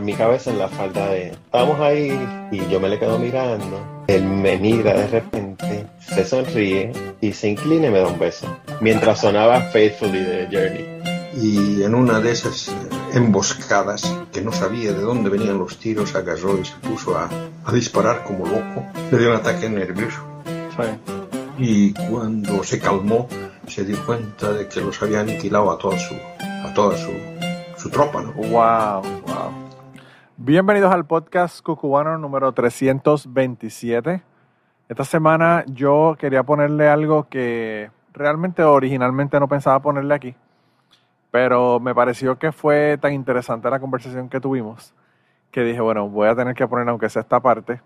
en mi cabeza en la falda de estamos ahí y yo me le quedo mirando. Él me mira de repente se sonríe y se inclina y me da un beso mientras sonaba Faithfully de Journey. Y en una de esas emboscadas que no sabía de dónde venían los tiros agarró y se puso a, a disparar como loco. Le dio un ataque nervioso. Y cuando se calmó se dio cuenta de que los había aniquilado a toda su a toda su su tropa, ¿no? Wow, wow. Bienvenidos al podcast cucubano número 327. Esta semana yo quería ponerle algo que realmente originalmente no pensaba ponerle aquí, pero me pareció que fue tan interesante la conversación que tuvimos que dije, bueno, voy a tener que poner aunque sea esta parte.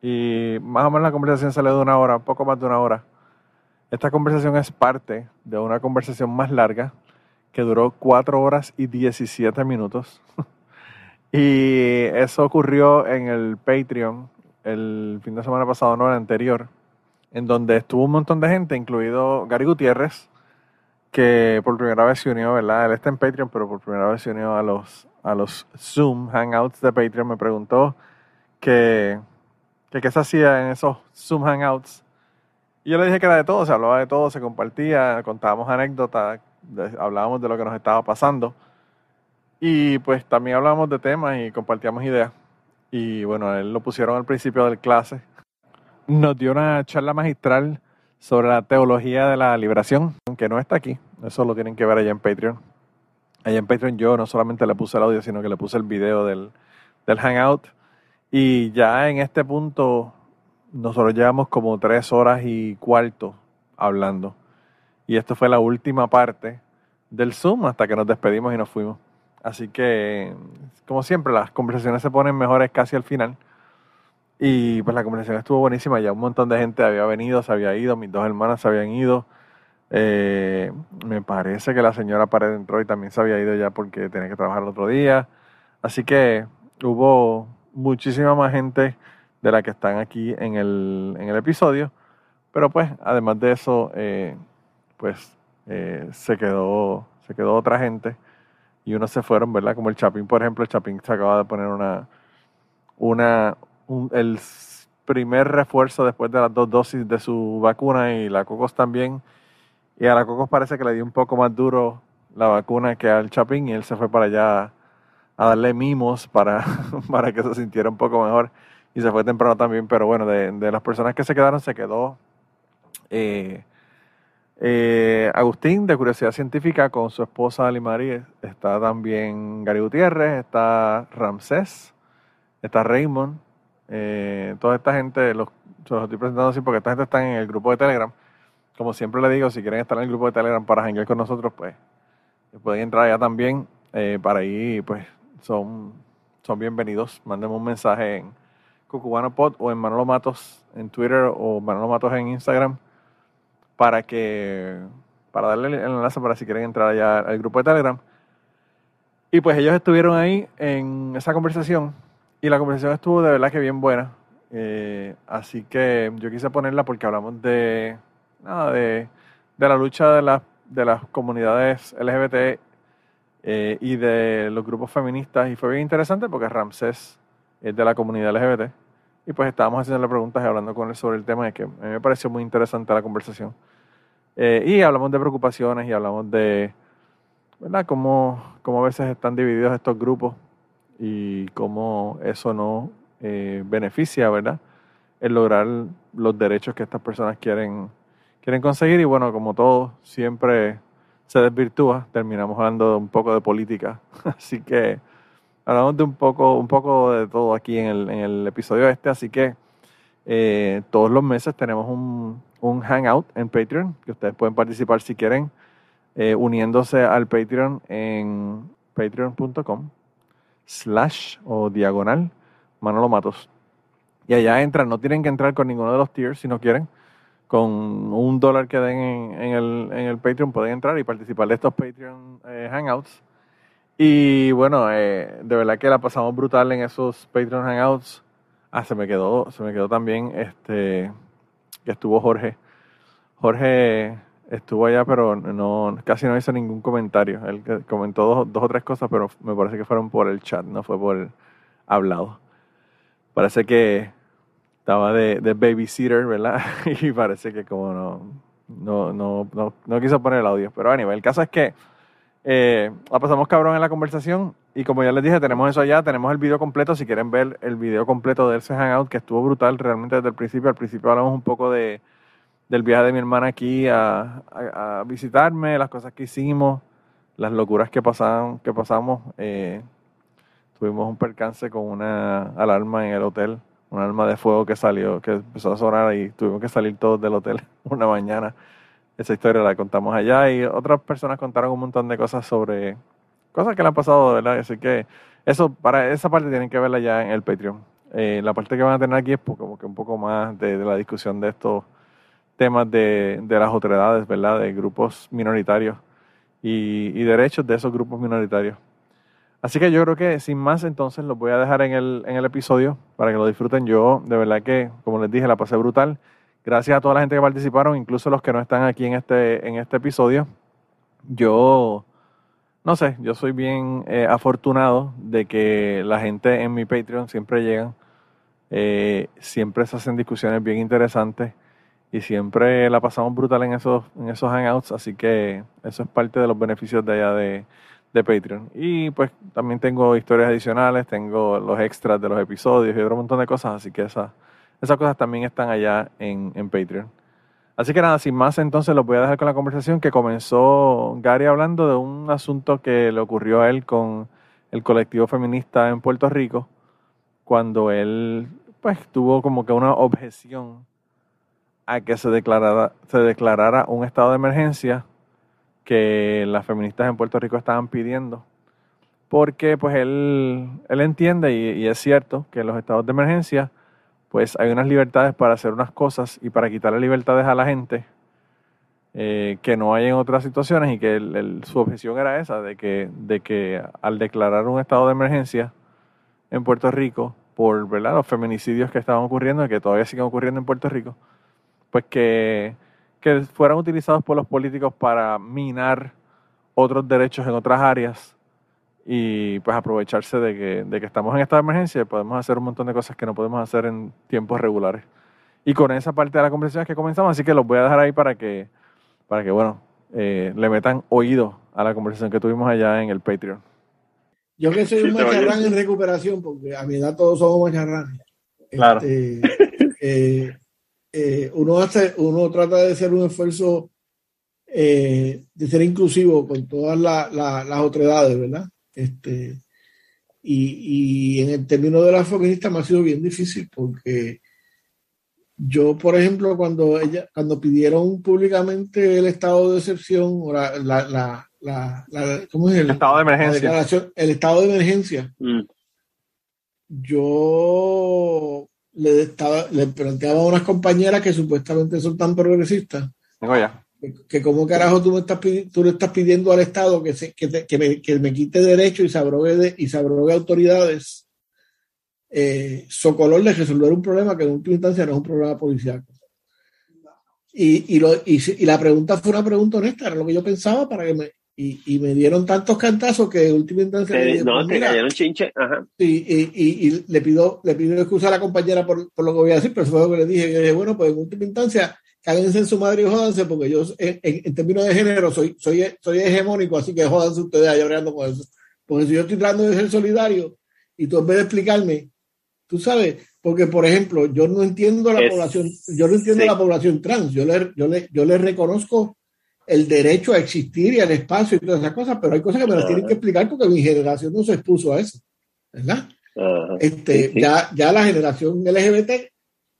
Y más o menos la conversación salió de una hora, poco más de una hora. Esta conversación es parte de una conversación más larga que duró 4 horas y 17 minutos. y eso ocurrió en el Patreon el fin de semana pasado, no el anterior, en donde estuvo un montón de gente, incluido Gary Gutiérrez, que por primera vez se unió, ¿verdad? Él está en Patreon, pero por primera vez se unió a los, a los Zoom Hangouts de Patreon. Me preguntó qué se hacía en esos Zoom Hangouts. Y yo le dije que era de todo, se hablaba de todo, se compartía, contábamos anécdotas, hablábamos de lo que nos estaba pasando. Y pues también hablábamos de temas y compartíamos ideas. Y bueno, él lo pusieron al principio del clase. Nos dio una charla magistral sobre la teología de la liberación, que no está aquí. Eso lo tienen que ver allá en Patreon. Allá en Patreon yo no solamente le puse el audio, sino que le puse el video del, del Hangout. Y ya en este punto nosotros llevamos como tres horas y cuarto hablando. Y esto fue la última parte del Zoom hasta que nos despedimos y nos fuimos. Así que, como siempre, las conversaciones se ponen mejores casi al final. Y pues la conversación estuvo buenísima. Ya un montón de gente había venido, se había ido, mis dos hermanas se habían ido. Eh, me parece que la señora Pared entró y también se había ido ya porque tenía que trabajar el otro día. Así que hubo muchísima más gente de la que están aquí en el, en el episodio. Pero pues, además de eso, eh, pues eh, se, quedó, se quedó otra gente y unos se fueron, ¿verdad? Como el Chapín, por ejemplo, el Chapín se acaba de poner una, una el primer refuerzo después de las dos dosis de su vacuna y la Cocos también. Y a la Cocos parece que le dio un poco más duro la vacuna que al Chapín y él se fue para allá a darle mimos para, para que se sintiera un poco mejor y se fue temprano también, pero bueno, de, de las personas que se quedaron se quedó eh, eh, Agustín, de Curiosidad Científica, con su esposa Marie Está también Gary Gutiérrez, está Ramsés, está Raymond. Eh, toda esta gente, los, los estoy presentando así porque esta gente está en el grupo de Telegram. Como siempre le digo, si quieren estar en el grupo de Telegram para hangar con nosotros, pues pueden entrar allá también. Eh, para ahí, pues son, son bienvenidos. Mándenme un mensaje en Cucubano Pod o en Manolo Matos en Twitter o Manolo Matos en Instagram para que para darle el enlace para si quieren entrar allá al grupo de Telegram. Y pues ellos estuvieron ahí en esa conversación y la conversación estuvo de verdad que bien buena. Eh, así que yo quise ponerla porque hablamos de, nada, de, de la lucha de, la, de las comunidades LGBT eh, y de los grupos feministas y fue bien interesante porque Ramsés es de la comunidad LGBT y pues estábamos haciendo preguntas y hablando con él sobre el tema y que a mí me pareció muy interesante la conversación. Eh, y hablamos de preocupaciones y hablamos de, ¿verdad? Cómo, cómo a veces están divididos estos grupos y cómo eso no eh, beneficia, ¿verdad? El lograr los derechos que estas personas quieren, quieren conseguir. Y bueno, como todo, siempre se desvirtúa. Terminamos hablando un poco de política. Así que hablamos de un poco, un poco de todo aquí en el, en el episodio este, así que eh, todos los meses tenemos un, un, hangout en Patreon, que ustedes pueden participar si quieren, eh, uniéndose al Patreon en patreon.com slash o diagonal Manolo Matos. Y allá entran, no tienen que entrar con ninguno de los tiers si no quieren. Con un dólar que den en, el, en el Patreon pueden entrar y participar de estos Patreon eh, Hangouts y bueno, eh, de verdad que la pasamos brutal en esos Patreon Hangouts. Ah, se me quedó, se me quedó también este que estuvo Jorge. Jorge estuvo allá, pero no casi no hizo ningún comentario. Él comentó dos, dos, o tres cosas, pero me parece que fueron por el chat, no fue por el hablado. Parece que estaba de, de babysitter, ¿verdad? y parece que como no, no, no, no, no quiso poner el audio. Pero anyway, el caso es que eh, la pasamos cabrón en la conversación y como ya les dije, tenemos eso allá, tenemos el video completo. Si quieren ver el video completo de ese hangout, que estuvo brutal realmente desde el principio. Al principio hablamos un poco de, del viaje de mi hermana aquí a, visitarme, las cosas que hicimos, las locuras que, pasaban, que pasamos. Eh, tuvimos un percance con una alarma en el hotel, una alarma de fuego que salió, que empezó a sonar y tuvimos que salir todos del hotel una mañana. Esa historia la contamos allá y otras personas contaron un montón de cosas sobre cosas que le han pasado, ¿verdad? Así que eso, para esa parte tienen que verla ya en el Patreon. Eh, la parte que van a tener aquí es como que un poco más de, la discusión de estos temas de, las otredades, ¿verdad? De grupos minoritarios y, derechos de esos grupos minoritarios. Así que yo creo que sin más entonces los voy a dejar en el, en el episodio para que lo disfruten. Yo de verdad que, como les dije, la pasé brutal. Gracias a toda la gente que participaron, incluso los que no están aquí en este, en este episodio. Yo no sé, yo soy bien eh, afortunado de que la gente en mi Patreon siempre llegan, eh, siempre se hacen discusiones bien interesantes y siempre la pasamos brutal en esos, en esos hangouts, así que eso es parte de los beneficios de allá de, Patreon. Y pues también tengo historias adicionales, tengo los extras de los episodios y otro montón de cosas, así que esas, esas cosas también están allá en, en Patreon. Así que nada, sin más, entonces los voy a dejar con la conversación que comenzó Gary hablando de un asunto que le ocurrió a él con el colectivo feminista en Puerto Rico, cuando él pues tuvo como que una objeción a que se declarara, se declarara un estado de emergencia que las feministas en Puerto Rico estaban pidiendo. Porque pues él, él entiende y, y es cierto que los estados de emergencia pues hay unas libertades para hacer unas cosas y para quitarle libertades a la gente eh, que no hay en otras situaciones y que su objeción era esa, de que, de que al declarar un estado de emergencia en Puerto Rico por ¿verdad? los feminicidios que estaban ocurriendo y que todavía siguen ocurriendo en Puerto Rico, pues que, que fueran utilizados por los políticos para minar otros derechos en otras áreas y pues aprovecharse de que, de que estamos en esta emergencia y podemos hacer un montón de cosas que no podemos hacer en tiempos regulares. Y con esa parte de la conversación que comenzamos, así que los voy a dejar ahí para que, para que bueno, eh, le metan oído a la conversación que tuvimos allá en el Patreon. Yo que soy un macharrán en recuperación, porque a mi edad todos somos macharranes. Claro. Este, eh, eh, uno, hace, uno trata de hacer un esfuerzo de ser inclusivo con todas las otredades, ¿verdad? Este, y, en el término de la feminista me ha sido bien difícil porque yo, por ejemplo, cuando ella, cuando pidieron públicamente el estado de excepción o la, la, la, ¿cómo es el, estado de emergencia? el estado de emergencia, mm. yo le, estaba, le planteaba a unas compañeras que supuestamente son tan progresistas. ya que como carajo tú me estás tú le estás pidiendo al Estado que, se, que, que, me, que, me, quite derecho y se abrogue, de, y se abrogue autoridades eh, socolor de resolver un problema que en última instancia no es un problema policial. Y, y, lo, y, y, la pregunta fue una pregunta honesta, era lo que yo pensaba para que me... Y, y me dieron tantos cantazos que en última instancia... no, pues te cayeron chinche. Ajá. Y, y, le pido le pido excusa a la compañera por, por, lo que voy a decir, pero eso fue lo que le dije. Yo dije, bueno, pues en última instancia cáguense en su madre y jódanse, porque yo en, términos de género soy, soy, soy hegemónico, así que jódanse ustedes allá hablando con eso. Porque si yo estoy tratando de ser solidario y tú en vez de explicarme, tú sabes, porque por ejemplo, yo no entiendo la población, yo no entiendo la población trans, yo le, yo le, yo le reconozco el derecho a existir y al espacio y todas esas cosas, pero hay cosas que me las tienen que explicar porque mi generación no se expuso a eso, ¿verdad? Este, ya, ya la generación LGBT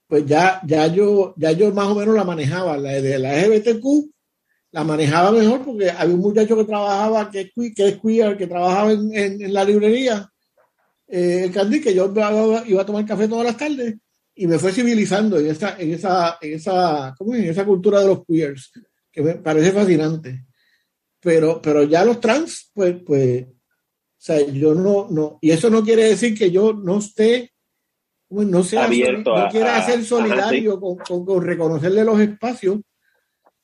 pues ya, ya, yo, ya yo más o menos la manejaba. La de la LGBTQ la manejaba mejor porque había un muchacho que trabajaba, que es, que es queer, que trabajaba en, en, la librería, eh, el Candy, que yo iba a tomar café todas las tardes y me fue civilizando en esa, en esa, en esa, ¿cómo en esa cultura de los queers, que me parece fascinante. Pero, pero ya los trans, pues, pues, o sea, yo no, no, y eso no quiere decir que yo no esté no sea abierto no quiera ser solidario con, con, reconocerle los espacios,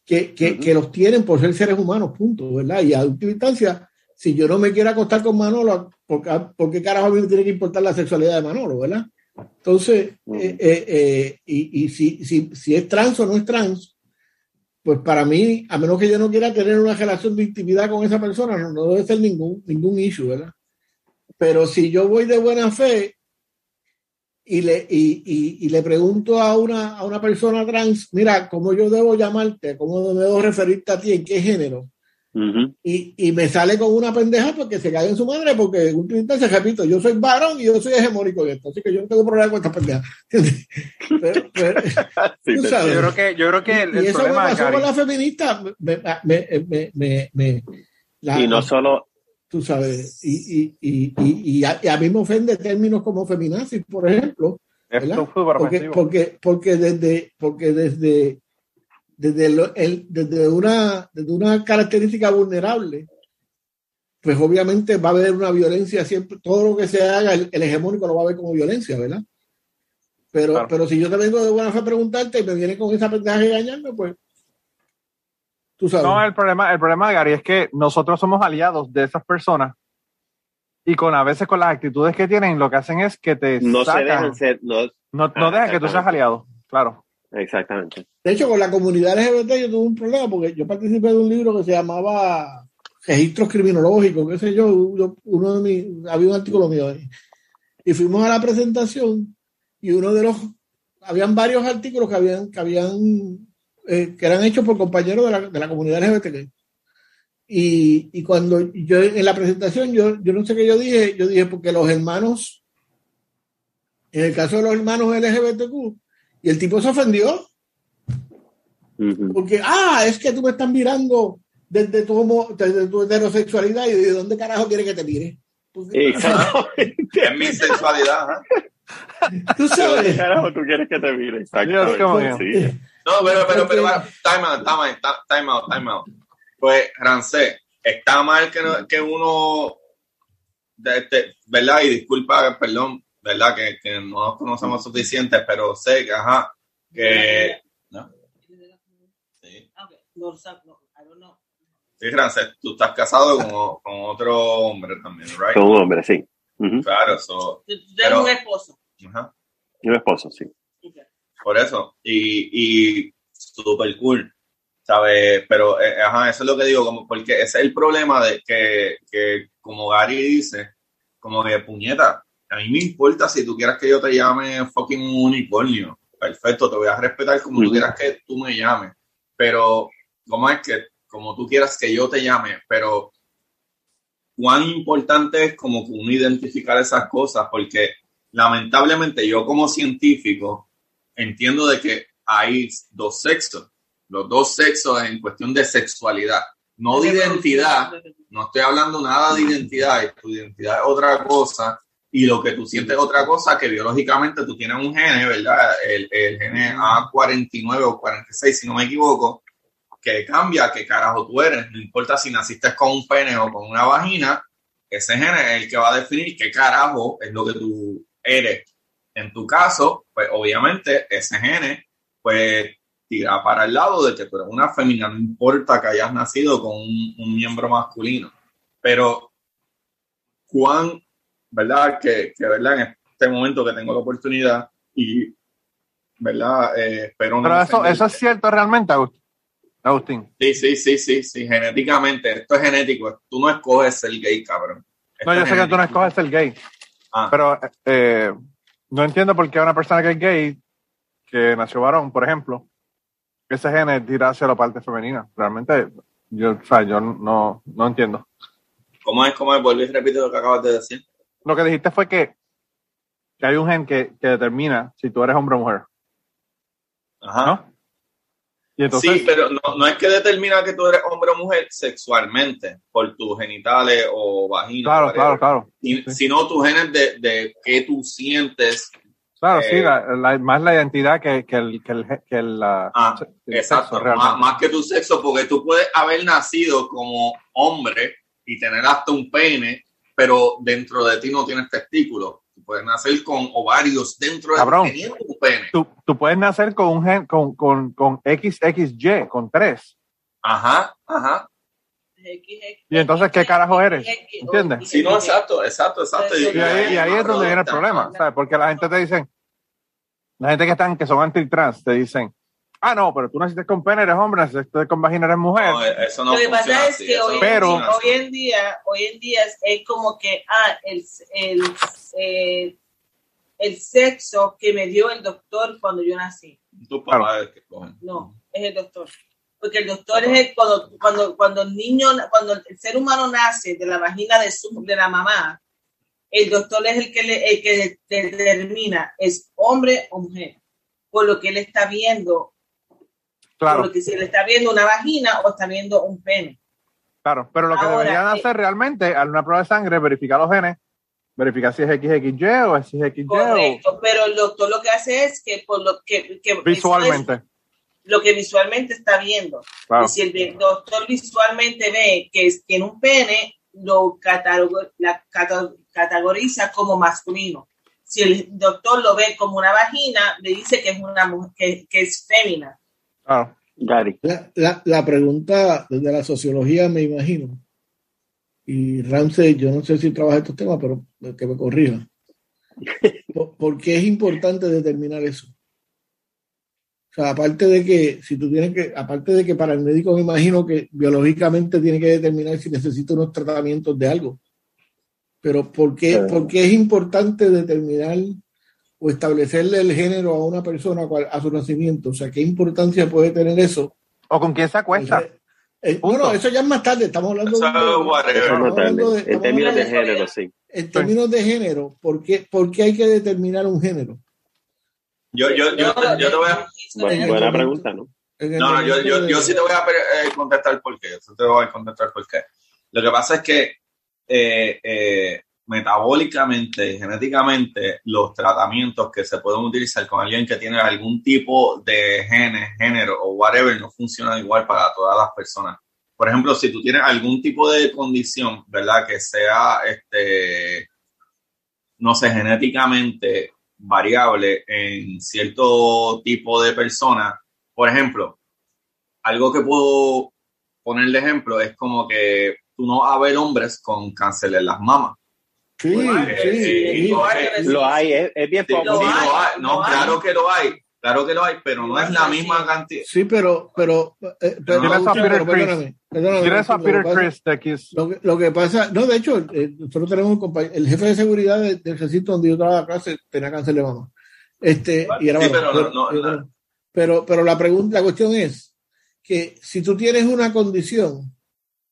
que, que, que, los tienen por ser seres humanos, punto, ¿verdad? Y a última instancia, si yo no me quiero acostar con Manolo, ¿por, ¿por qué carajo a mí me tiene que importar la sexualidad de Manolo, ¿verdad? Entonces, eh, eh, eh, y, y si, si, si, es trans o no es trans, pues para mí, a menos que yo no quiera tener una relación de intimidad con esa persona, no, no debe ser ningún, ningún issue, ¿verdad? Pero si yo voy de buena fe y le, y, y, y, le pregunto a una, a una persona trans, mira, ¿cómo yo debo llamarte? ¿Cómo debo referirte a ti? ¿En qué género? y, y, me sale con una pendeja porque se cae en su madre, porque en un se repito, yo soy varón y yo soy hegemónico en esto, así que yo no tengo problema con esta pendeja. pero, pero, sí, ¿tú sabes? Yo creo que, yo creo que el, y, eso me pasó con la feminista. Me, me, me la, y no solo. Tú sabes, y, y, y, y, a, y a mí me ofende términos como feminazis, por ejemplo. Esto fue porque, porque, porque desde, porque desde desde, el, desde, una, desde una característica vulnerable, pues obviamente va a haber una violencia siempre, todo lo que se haga, el, hegemónico lo va a ver como violencia, ¿verdad? Pero, pero si yo te vengo de buena fe a preguntarte y me viene con esa pendeja engañarme, pues tú sabes. No, el problema, el problema de Gary es que nosotros somos aliados de esas personas y con a veces con las actitudes que tienen, lo que hacen es que te no se dejan ser, no, no, no dejan que tú seas aliado, claro. Exactamente. De hecho, con la comunidad LGBT yo tuve un problema porque yo participé de un libro que se llamaba Registros Criminológicos, qué sé yo, uno de mis, había un artículo mío ahí. Y fuimos a la presentación y uno de los, habían varios artículos que habían, que habían, eh, que eran hechos por compañeros de la, de la comunidad LGBT. Y, y, cuando yo en la presentación, yo, yo no sé qué yo dije, yo dije porque los hermanos, en el caso de los hermanos LGBTQ, y el tipo se ofendió. Porque, ah, es que tú me estás mirando desde tu, desde tu heterosexualidad y de dónde carajo quieres que te mire. Exactamente. es mi sexualidad. ¿eh? Tú sabes. ¿Dónde carajo tú quieres que te mire? Exactamente. No, pero, pero, pero, time out, time out, time out, time out. Pues, Rancé, está mal que, que uno, de, ¿verdad? Y disculpa, perdón, ¿verdad? Que, que no nos conocemos suficientes, pero sé que, ajá, que... ¿no? Sí. Sí, Frances, tú estás casado con, con, otro hombre también, ¿right? Con un hombre, sí. Claro, eso. Pero, un esposo. Ajá. Un esposo, sí. Por eso. Y, y súper cool. ¿Sabes? Pero, eh, ajá, eso es lo que digo, como, porque ese es el problema de que, que como Gary dice, como que puñeta, a mí me importa si tú quieras que yo te llame fucking unicornio. Perfecto, te voy a respetar como tú quieras que tú me llames. Pero, ¿cómo es que, como tú quieras que yo te llame? Pero, cuán importante es como uno identificar esas cosas, porque lamentablemente yo como científico entiendo de que hay dos sexos, los dos sexos en cuestión de sexualidad, no de identidad, no estoy hablando nada de identidad, tu identidad es otra cosa, y lo que tú sientes otra cosa que biológicamente tú tienes un gene, ¿verdad? El, el gene A49 o 46, si no me equivoco, que cambia qué carajo tú eres. No importa si naciste con un pene o con una vagina, ese gene es el que va a definir qué carajo es lo que tú eres. En tu caso, pues obviamente ese gene, pues tira para el lado de que tú eres una femina, no importa que hayas nacido con un, un miembro masculino. Pero, ¿cuán ¿verdad? Que, que, ¿verdad? En este momento que tengo la oportunidad y, ¿verdad? Eh, espero Pero eso, eso es cierto realmente, Agustín. Sí, sí, sí, sí, sí, genéticamente. Esto es genético. Tú no escoges ser gay, cabrón. no, yo sé que tú no escoges ser gay. Ah. Pero eh, no entiendo por qué una persona que es gay, que nació varón, por ejemplo, ese gene tira hacia la parte femenina. Realmente, yo, o sea, yo no, no entiendo. ¿Cómo es? ¿Cómo es? Vuelve y repite lo que acabas de decir lo que dijiste fue que, que hay un gen que, que, determina si tú eres hombre o mujer. Ajá. ¿No? Y entonces, sí, pero no, no, es que determina que tú eres hombre o mujer sexualmente, por tus genitales o vagina. Claro, claro, claro. Y, sí. Sino tus genes de, de qué tú sientes. Claro, eh, sí, la, la, más la identidad que, que el, que el, que el, ah, el exacto, sexo, más, más, que tu sexo, porque tú puedes haber nacido como hombre y tener hasta un pene pero dentro de ti no tienes testículos. Puedes nacer con ovarios dentro Cabrón, de teniendo un pene. Tú, tú, puedes nacer con un gen, con, con, con XXY, con tres. Ajá, ajá. Y entonces, ¿qué carajo eres? ¿Entiendes? Sí, no, exacto, exacto, exacto. Y ahí, y ahí es donde viene el problema, ¿sabes? Porque la gente te dice, la gente que están, que son anti-trans, te dicen, ah, no, pero tú naciste con pene, eres hombre, naciste con vagina, eres mujer. No, eso no Lo que pasa es que hoy, Pero- en día, hoy en día, hoy en día es, es como que, ah, el, el, eh, el sexo que me dio el doctor cuando yo nací. Tu papá es el que coge. No, es el doctor. Porque el doctor es el, cuando, cuando, cuando el niño, cuando el ser humano nace de la vagina de, su, de la mamá, el doctor es el que, le, el que determina es hombre o mujer, por lo que él está viendo, Claro, por lo que si él está viendo una vagina o está viendo un pene. claro. Pero lo que Ahora, deberían eh, hacer realmente, al una prueba de sangre, verificar los genes, verificar si es XXY o si es XY o Correcto, pero el doctor lo que hace es que por lo que, que visualmente. es lo que visualmente está viendo. Y si el doctor visualmente ve que es- tiene un pene, lo la cata- categoriza como masculino. Si el doctor lo ve como una vagina, le dice que es una mujer, que, que es fémina. La, la, la pregunta desde la sociología, me imagino, y Ramsey, yo no sé si trabaja estos temas, pero que me corrija. ¿Por, por qué es importante determinar eso? O sea, aparte de que, si tú tienes que, aparte de que para el médico me imagino que biológicamente tiene que determinar si necesita unos tratamientos de algo. Pero ¿por qué, Sí. por qué es importante determinar o establecerle el género a una persona a su nacimiento? O sea, ¿qué importancia puede tener eso? O con quién se acuesta. No, no, eso ya es más tarde. Estamos hablando de, estamos hablando En términos de hablando de- género, sí. en términos de género. ¿por qué, por qué hay que determinar un género? Yo, yo, yo, te- yo te voy a. Bu- buena pregunta, ¿no? No, no, yo, yo, de- yo sí te voy a eh, contestar por qué. Yo te voy a contestar por qué. Lo que pasa es que eh, eh, metabólicamente genéticamente los tratamientos que se pueden utilizar con alguien que tiene algún tipo de genes, género o whatever no funcionan igual para todas las personas. Por ejemplo, si tú tienes algún tipo de condición, ¿verdad? Que sea, este, no sé, genéticamente variable en cierto tipo de personas, por ejemplo, algo que puedo poner de ejemplo es como que tú no vas a ver hombres con cáncer en las mamas. Sí, Eh, sí, eh, sí. lo Lo hay, es, es bien poco. Lo sí, hay, lo hay. No, lo hay. claro que lo hay. Claro que lo hay, pero no es la misma cantidad. Sí, pero, pero, eh, pero, a Peter perdóname, Tienes a Peter Chris de Kiss. Lo que, lo que pasa, no, de hecho, eh, nosotros tenemos un compañ- el jefe de seguridad de- del recinto donde yo trabajaba clase tenía cáncer de mama. Este, y era Sí, varón. pero no- no- pero, pero, pero la pregunta, la cuestión es que si tú tienes una condición,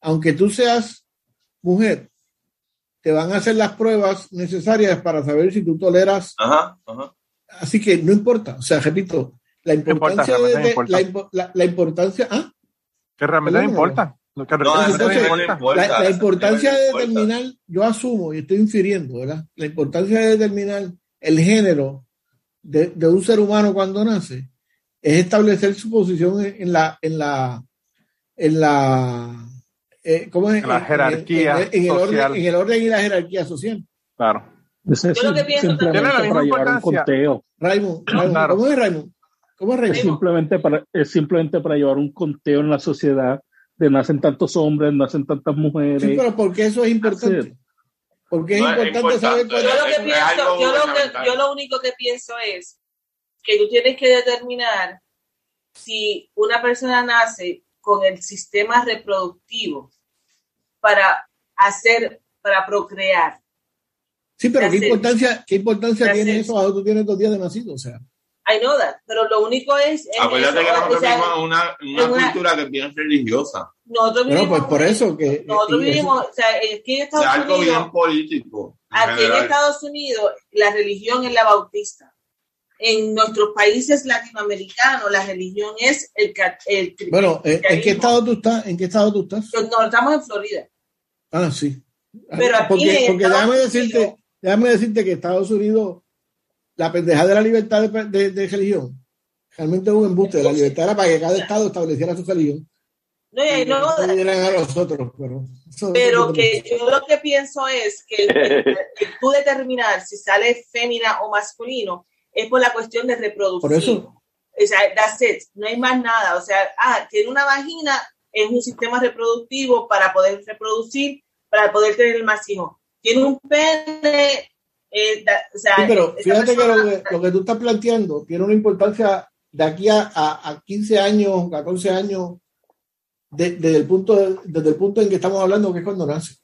aunque tú seas mujer, te van a hacer las pruebas necesarias para saber si tú toleras Ajá, ajá. Así que no importa, o sea, repito, la importancia importa, de, la, importa. impo- la- la importancia, ah, Que realmente no importa. Que realmente entonces, la, importancia de determinar, yo asumo y estoy infiriendo, ¿verdad? La importancia de determinar el género de, de un ser humano cuando nace es establecer su posición en, en la, en la, en la, eh, ¿cómo es? En la jerarquía en, en el orden, social. en el orden y la jerarquía social. Claro. Ese es Yo lo que pienso simplemente también- la misma para llevar un conteo. Raymond, Raymond, Claro. ¿cómo es Raymond? ¿Cómo es Es Raymond? simplemente para, es simplemente para llevar un conteo en la sociedad de nacen tantos hombres, nacen tantas mujeres. Sí, pero ¿por qué eso es importante? Hacer. Porque es No, es importante saber importante. cuál Yo lo Es- que es pienso, yo lo, que, gubernamental. yo lo único que pienso es que tú tienes que determinar si una persona nace con el sistema reproductivo para hacer, para procrear. Sí, pero ¿qué importancia, qué importancia tiene it. eso cuando tú tienes dos días de nacido? O sea, I know that, pero lo único es... es Acuérdate eso, que nosotros o sea, vivimos en una, una cultura que es bien religiosa. nosotros bueno, vivimos, pues por eso que. nosotros eso- vivimos, o sea, aquí en Es Estados algo Unidos, bien político. en aquí en. Estados Unidos, la religión es la bautista. En nuestros países latinoamericanos, la religión es el, ca- el Bueno, ¿en, en qué estado tú estás? ¿En qué estado tú estás? No, estamos en Florida. Ah, sí. Pero aquí porque, porque déjame Unidos- decirte, déjame decirte que Estados Unidos, la pendeja de la libertad de, de- de religión, realmente es un embuste. La libertad era para que cada estado estableciera su religión. No, y no, a los otros, pero. que yo lo que pienso es que el- el- tú determinar si sale fémina o masculino es por la cuestión de reproducir. Por eso. O sea, that's it. No hay más nada. O sea, ah, tiene una vagina, es un sistema reproductivo para poder reproducir, para poder tener más hijos. Tiene un pene, eh, o sea, sí, pero fíjate que, lo que, tú estás planteando tiene una importancia de aquí a, a, 15 años, 14 años, desde, el punto desde el punto en que estamos hablando, que es cuando nace.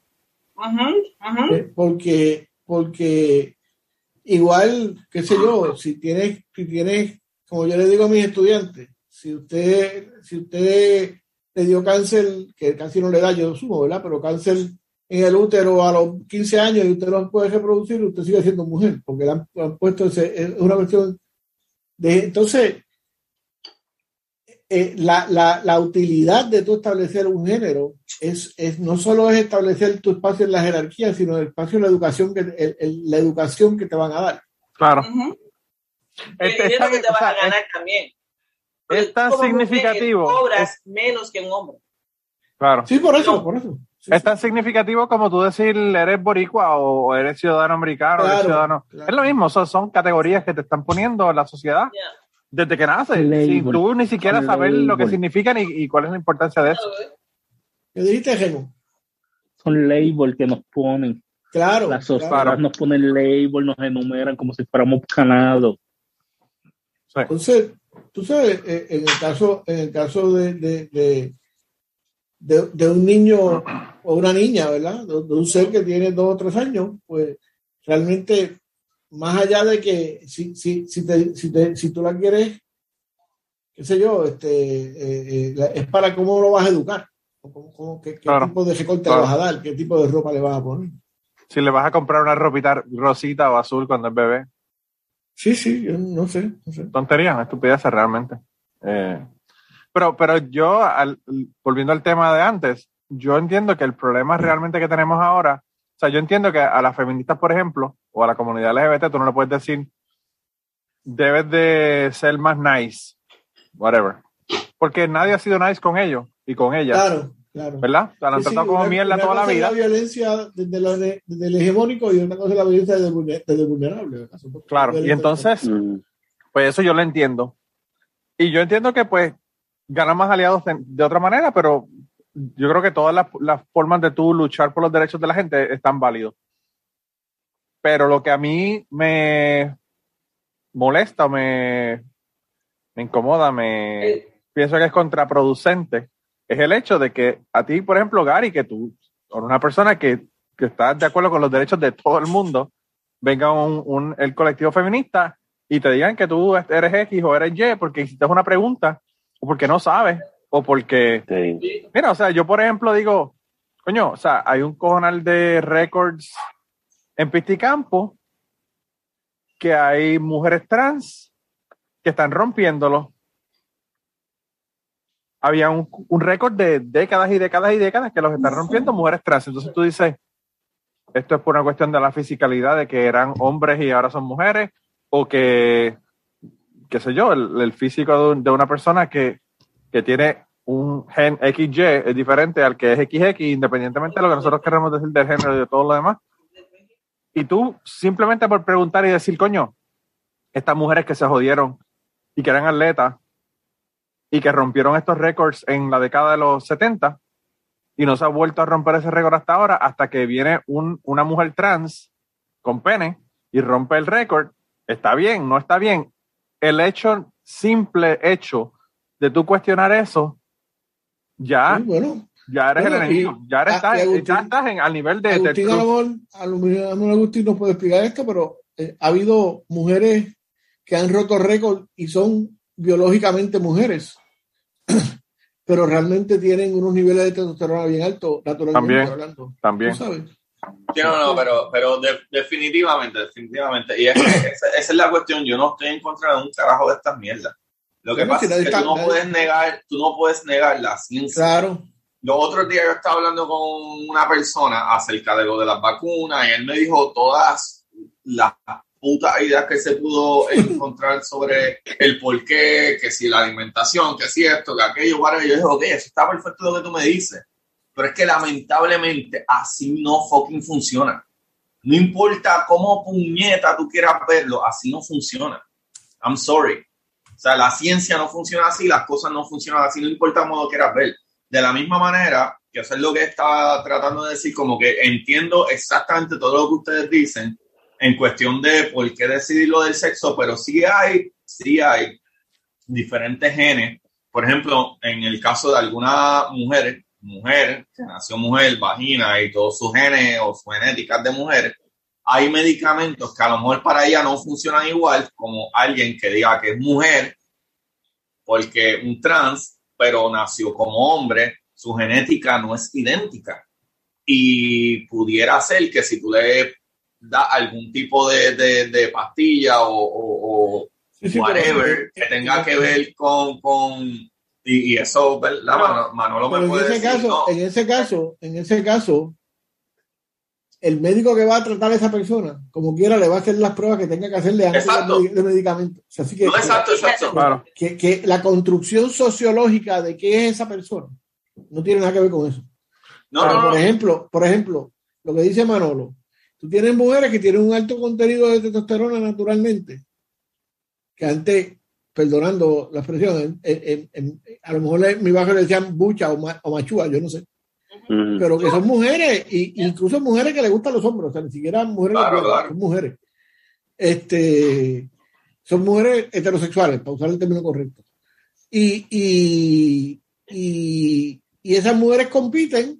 Eh, porque, porque igual, qué sé yo, si tienes, si tienes, como yo le digo a mis estudiantes, si usted, si usted le dio cáncer, que casi no le da, yo sumo, ¿verdad? Pero cáncer en el útero a los 15 años y usted no puede reproducir, usted sigue siendo mujer, porque le han, puesto ese, es una cuestión de... Entonces, eh, la, la, la, utilidad de tú establecer un género es, es, no solo es establecer tu espacio en la jerarquía, sino el espacio en la educación que, la educación que te van a dar. Claro. Este, es que te vas a ganar también. Es tan significativo. Cobras menos que un hombre. Claro. Sí, por eso, por eso. es tan significativo como tú decir eres boricua o eres ciudadano americano, eres ciudadano. Es lo mismo, son, son categorías que te están poniendo en la sociedad desde que naces. Sin tú ni siquiera sabes lo que significan y, cuál es la importancia de eso. ¿Qué dijiste, Gemo? Son labels que nos ponen. Claro. Las sociedad nos ponen label, nos enumeran como si fuéramos canados. Entonces, tú sabes, eh, en el caso, en el caso de, de, de, un niño o una niña, ¿verdad? De, un ser que tiene dos o tres años, pues realmente, más allá de que si, si, si, te, si, te, si tú la quieres, qué sé yo, este, eh, eh, es para cómo lo vas a educar, qué, tipo de recorte le vas a dar, qué tipo de ropa le vas a poner. Si le vas a comprar una ropita rosita o azul cuando es bebé. Sí, sí, yo no sé. No sé. Tontería, estupidez realmente. Eh, pero, pero yo, volviendo al tema de antes, yo entiendo que el problema realmente que tenemos ahora, o sea, yo entiendo que a las feministas, por ejemplo, o a la comunidad LGBT, tú no le puedes decir, debes de ser más nice, whatever. Porque nadie ha sido nice con ellos y con ellas. Claro. Claro. ¿Verdad? O han tratado como mierda toda la vida. la violencia desde, el hegemónico y una cosa es la violencia desde, el vulnerable. Claro, y entonces, mm. pues eso yo lo entiendo. Y yo entiendo que pues ganan más aliados de, otra manera, pero yo creo que todas las, las, formas de tú luchar por los derechos de la gente están válidos. Pero lo que a mí me molesta, me, me incomoda, me pienso que es contraproducente es el hecho de que a ti, por ejemplo, Gary, que tú, o una persona que, que está de acuerdo con los derechos de todo el mundo, venga un, el colectivo feminista y te digan que tú eres X o eres Y porque hiciste una pregunta, o porque no sabes, o porque... Mira, o sea, yo por ejemplo digo, coño, o sea, hay un cojonal de récords en Pisticampo que hay mujeres trans que están rompiéndolo había un, récord de décadas y décadas y décadas que los están rompiendo mujeres trans. Entonces tú dices, esto es por una cuestión de la fisicalidad, de que eran hombres y ahora son mujeres, o que, qué sé yo, el, físico de, una persona que, que, tiene un gen XY es diferente al que es XX, independientemente de lo que nosotros queremos decir del género y de todo lo demás. Y tú, simplemente por preguntar y decir, coño, estas mujeres que se jodieron y que eran atletas y que rompieron estos récords en la década de los 70 y no se ha vuelto a romper ese récord hasta ahora, hasta que viene un, una mujer trans con pene y rompe el récord. Está bien, no está bien. El hecho, simple hecho de tú cuestionar eso, ya, ya eres el enemigo, ya, eres, ya estás en, al nivel de... Agustín, a lo mejor, Agustín no puede explicar esto, pero eh, ha habido mujeres que han roto récord y son biológicamente mujeres, pero realmente tienen unos niveles de testosterona bien altos, naturalmente también, hablando. También. sabes? no, no, pero, pero definitivamente, definitivamente. Y es esa, es la cuestión. Yo no estoy en contra de un trabajo de estas mierdas. Lo que pasa es que tú no puedes negar, tú no puedes negar la ciencia. Claro. Los otros días yo estaba hablando con una persona acerca de lo de las vacunas y él me dijo todas las putas ideas que se pudo encontrar sobre el por qué, que si la alimentación, que si esto, que aquello, bueno, yo dije, ok, eso está perfecto lo que tú me dices, pero es que lamentablemente así no fucking funciona. No importa cómo puñeta tú quieras verlo, así no funciona. I'm sorry. O sea, la ciencia no funciona así, las cosas no funcionan así, no importa cómo lo quieras ver. De la misma manera, que eso es lo que estaba tratando de decir, como que entiendo exactamente todo lo que ustedes dicen en cuestión de por qué decidir lo del sexo, pero sí hay, sí hay diferentes genes. Por ejemplo, en el caso de algunas mujeres, mujer, que nació mujer, vagina y todos sus genes o sus genéticas de mujer, hay medicamentos que a lo mejor para ella no funcionan igual como alguien que diga que es mujer, porque un trans, pero nació como hombre, su genética no es idéntica. Y pudiera ser que si tú le das algún tipo de, pastilla o, whatever que tenga que ver con, con y, eso, ¿verdad? Manolo, me puede en ese caso, en ese caso, en ese caso, el médico que va a tratar a esa persona, como quiera, le va a hacer las pruebas que tenga que hacerle antes de, medicamento. así que, exacto, exacto. Que, la construcción sociológica de qué es esa persona no tiene nada que ver con eso. No, por ejemplo, por ejemplo, lo que dice Manolo, tú tienes mujeres que tienen un alto contenido de testosterona naturalmente, que antes, perdonando la expresión, a lo mejor en mi barrio le decían bucha o machúa, yo no sé pero que son mujeres, y, incluso mujeres que le gustan los hombros, o sea, ni siquiera mujeres, son mujeres. Este, son mujeres heterosexuales, para usar el término correcto. Y, y, y, y esas mujeres compiten,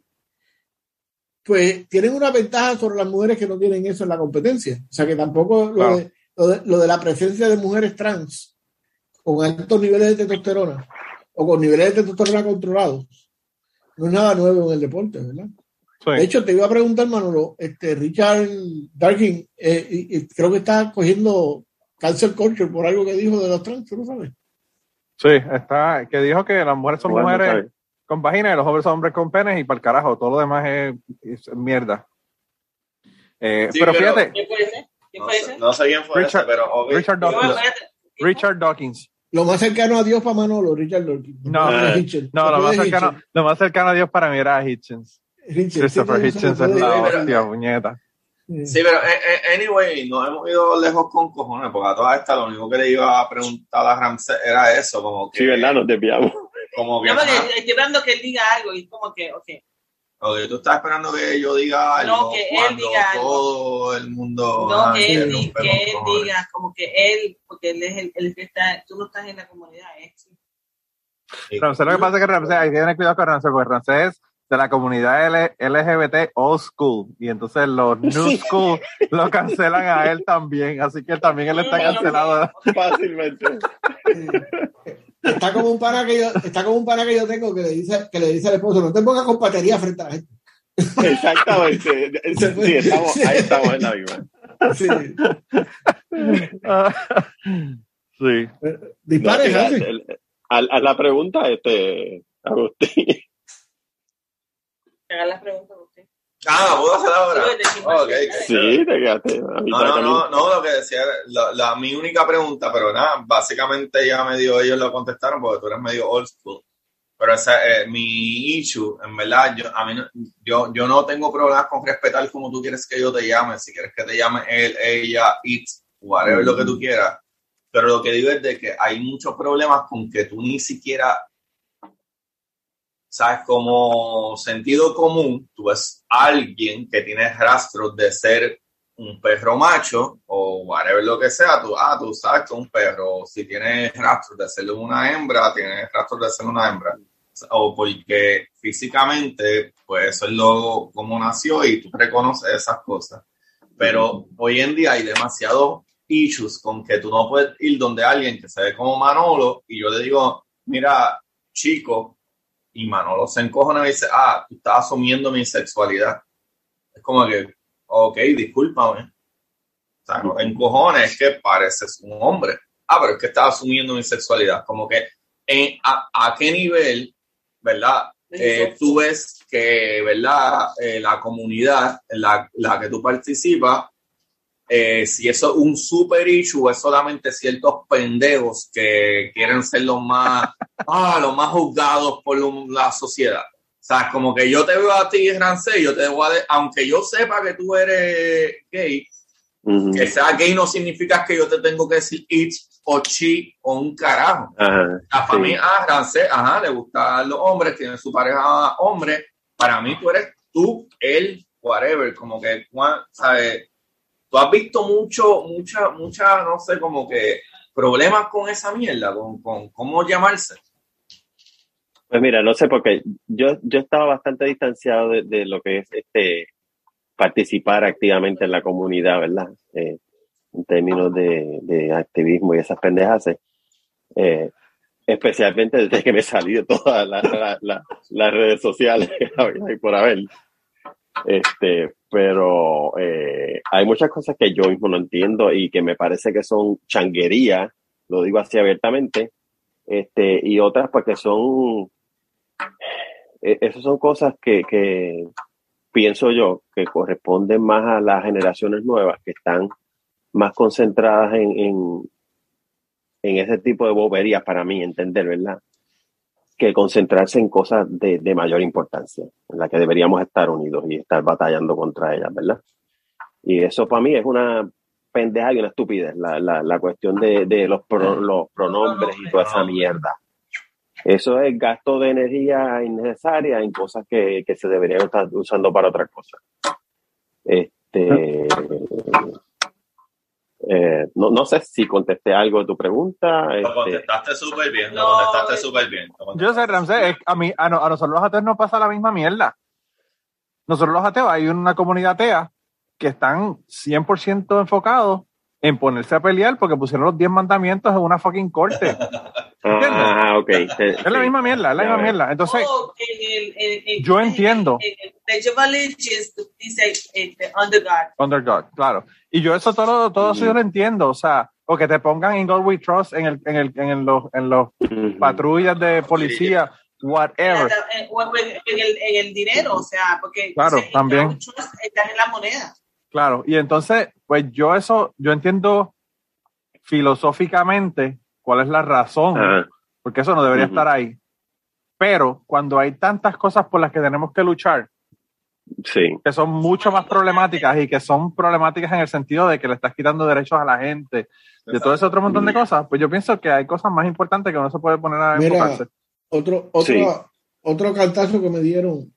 pues tienen una ventaja sobre las mujeres que no tienen eso en la competencia. O sea que tampoco lo, de, lo de la presencia de mujeres trans con altos niveles de testosterona o con niveles de testosterona controlados no es nada nuevo en el deporte, ¿verdad? De hecho, te iba a preguntar, Manolo, este, Richard Darkin, eh, creo que está cogiendo cancel culture por algo que dijo de los trans, ¿tú lo sabes? Sí, está, que dijo que las mujeres son mujeres con vagina y los hombres son hombres con penes y para el carajo, todo lo demás es, mierda. Eh, pero, fíjate. ¿Quién puede ser? ¿Quién puede ser? No, sé quién fue Richard, pero Richard Dawkins. Richard Dawkins. Lo más cercano a Dios para Manolo, Richard Dawkins. No, no, lo, más cercano, lo más cercano a Dios para mí era Hitchens. Christopher Hitchens es la hostia, puñeta. Sí, pero eh, eh, anyway, nos hemos ido lejos con cojones, porque a todas estas lo único que le iba a preguntar a Ramsey era eso, como que... Sí, ¿verdad? Nos desviamos. Como que... No, estoy esperando que él diga algo y como que, ok. Ok, tú estás esperando que yo diga algo. No, que él diga algo. Todo el mundo. No, que él, que él diga, como que él, porque él es el, el, que está, tú no estás en la comunidad, ¿eh? Ramsey, lo que pasa es que Ramsey, hay que tener cuidado con Ramsey, porque Ramsey es de la comunidad LGBT old school y entonces los new school lo cancelan a él también, así que también él está cancelado fácilmente. Está como un pana que yo, está como un pana que yo tengo que le dice, que le dice al esposo, no te pongas con batería frente a la gente. Exactamente. Sí, estamos, ahí estamos en la misma. Sí. sí. Dispare, no, a, a, la pregunta, este, Agustín. Haga la pregunta, Agustín. Ah, ¿puedo hacer ahora? Okay. Sí, te quedaste. No, no, no, no, lo que decía, la, la, mi única pregunta, pero nada, básicamente ya medio ellos lo contestaron porque tú eres medio old school. Pero esa, eh, mi issue, en verdad, yo, a mí, yo, yo no tengo problemas con respetar como tú quieres que yo te llame. Si quieres que te llame él, ella, it, whatever, lo que tú quieras. Pero lo que digo es de que hay muchos problemas con que tú ni siquiera ¿sabes? Como sentido común, tú ves alguien que tiene rastros de ser un perro macho o whatever lo que sea, tú, ah, tú sabes que un perro, si tiene rastros de ser una hembra, tiene rastros de ser una hembra, o porque físicamente, pues eso es lo como nació y tú reconoces esas cosas. Pero hoy en día hay demasiados issues con que tú no puedes ir donde alguien que se ve como Manolo y yo le digo, mira, chico, y Manolo se encojona y dice, ah, tú estás asumiendo mi sexualidad. Es como que, ok, discúlpame. O sea, no encojones, es que pareces un hombre. Ah, pero es que estás asumiendo mi sexualidad. Como que, en, a, qué nivel, ¿verdad? Eh, tú ves que, ¿verdad? Eh, la comunidad en la, la que tú participas eh, si eso es un super issue, es solamente ciertos pendejos que quieren ser los más, ah, los más juzgados por la sociedad. O sea, como que yo te veo a ti, Rancé, yo te voy a, aunque yo sepa que tú eres gay, que sea gay no significa que yo te tengo que decir it o chi o un carajo. la familia, ah, Rancé, ajá, le gustan los hombres, tiene su pareja hombre. Para mí tú eres tú, él, whatever, como que, ¿sabes? Tú has visto mucho, mucha, mucha, no sé, como que problemas con esa mierda, con, con cómo llamarse. Pues mira, no sé, porque yo, yo estaba bastante distanciado de, lo que es este participar activamente en la comunidad, ¿verdad? Eh, en términos de, activismo y esas pendejas. Eh, especialmente desde que me salí de todas las redes sociales por haber. Este, pero eh, hay muchas cosas que yo mismo no entiendo y que me parece que son changuería, lo digo así abiertamente, este, y otras porque son, eh, esas son cosas que, que pienso yo que corresponden más a las generaciones nuevas que están más concentradas en, en, en ese tipo de boberías para mí, entender, ¿verdad? Que concentrarse en cosas de, de, mayor importancia, en las que deberíamos estar unidos y estar batallando contra ellas, ¿verdad? Y eso para mí es una pendeja y una estupidez, la, la, la cuestión de, de los, los pronombres y toda esa mierda. Eso es gasto de energía innecesaria en cosas que, que se deberían estar usando para otras cosas. Este, eh, no, no sé si contesté algo de tu pregunta. Lo este, contestaste súper bien, lo contestaste súper bien. Yo sé, Ramsey, a, mí, a, nosotros los ateos nos pasa la misma mierda. Nosotros los ateos, hay una comunidad atea que están 100% enfocados en ponerse a pelear porque pusieron los 10 mandamientos en una fucking corte. ah, ok. es la misma mierda, es la misma mierda. Entonces, oh, yo entiendo. dice este, under God. Under God, claro. Y yo eso todo, todo eso yo lo entiendo, o sea, o que te pongan en God We Trust en el, en el, en los, en los patrullas de policía, whatever. En el, en el dinero, o sea, porque claro, también. Estás en la moneda. Claro, y entonces, pues yo eso, yo entiendo filosóficamente cuál es la razón, porque eso no debería estar ahí. Pero cuando hay tantas cosas por las que tenemos que luchar, sí. que son mucho más problemáticas y que son problemáticas en el sentido de que le estás quitando derechos a la gente, de todo ese otro montón de cosas, pues yo pienso que hay cosas más importantes que uno se puede poner a enfocarse. Otro, otro, otro cantazo que me dieron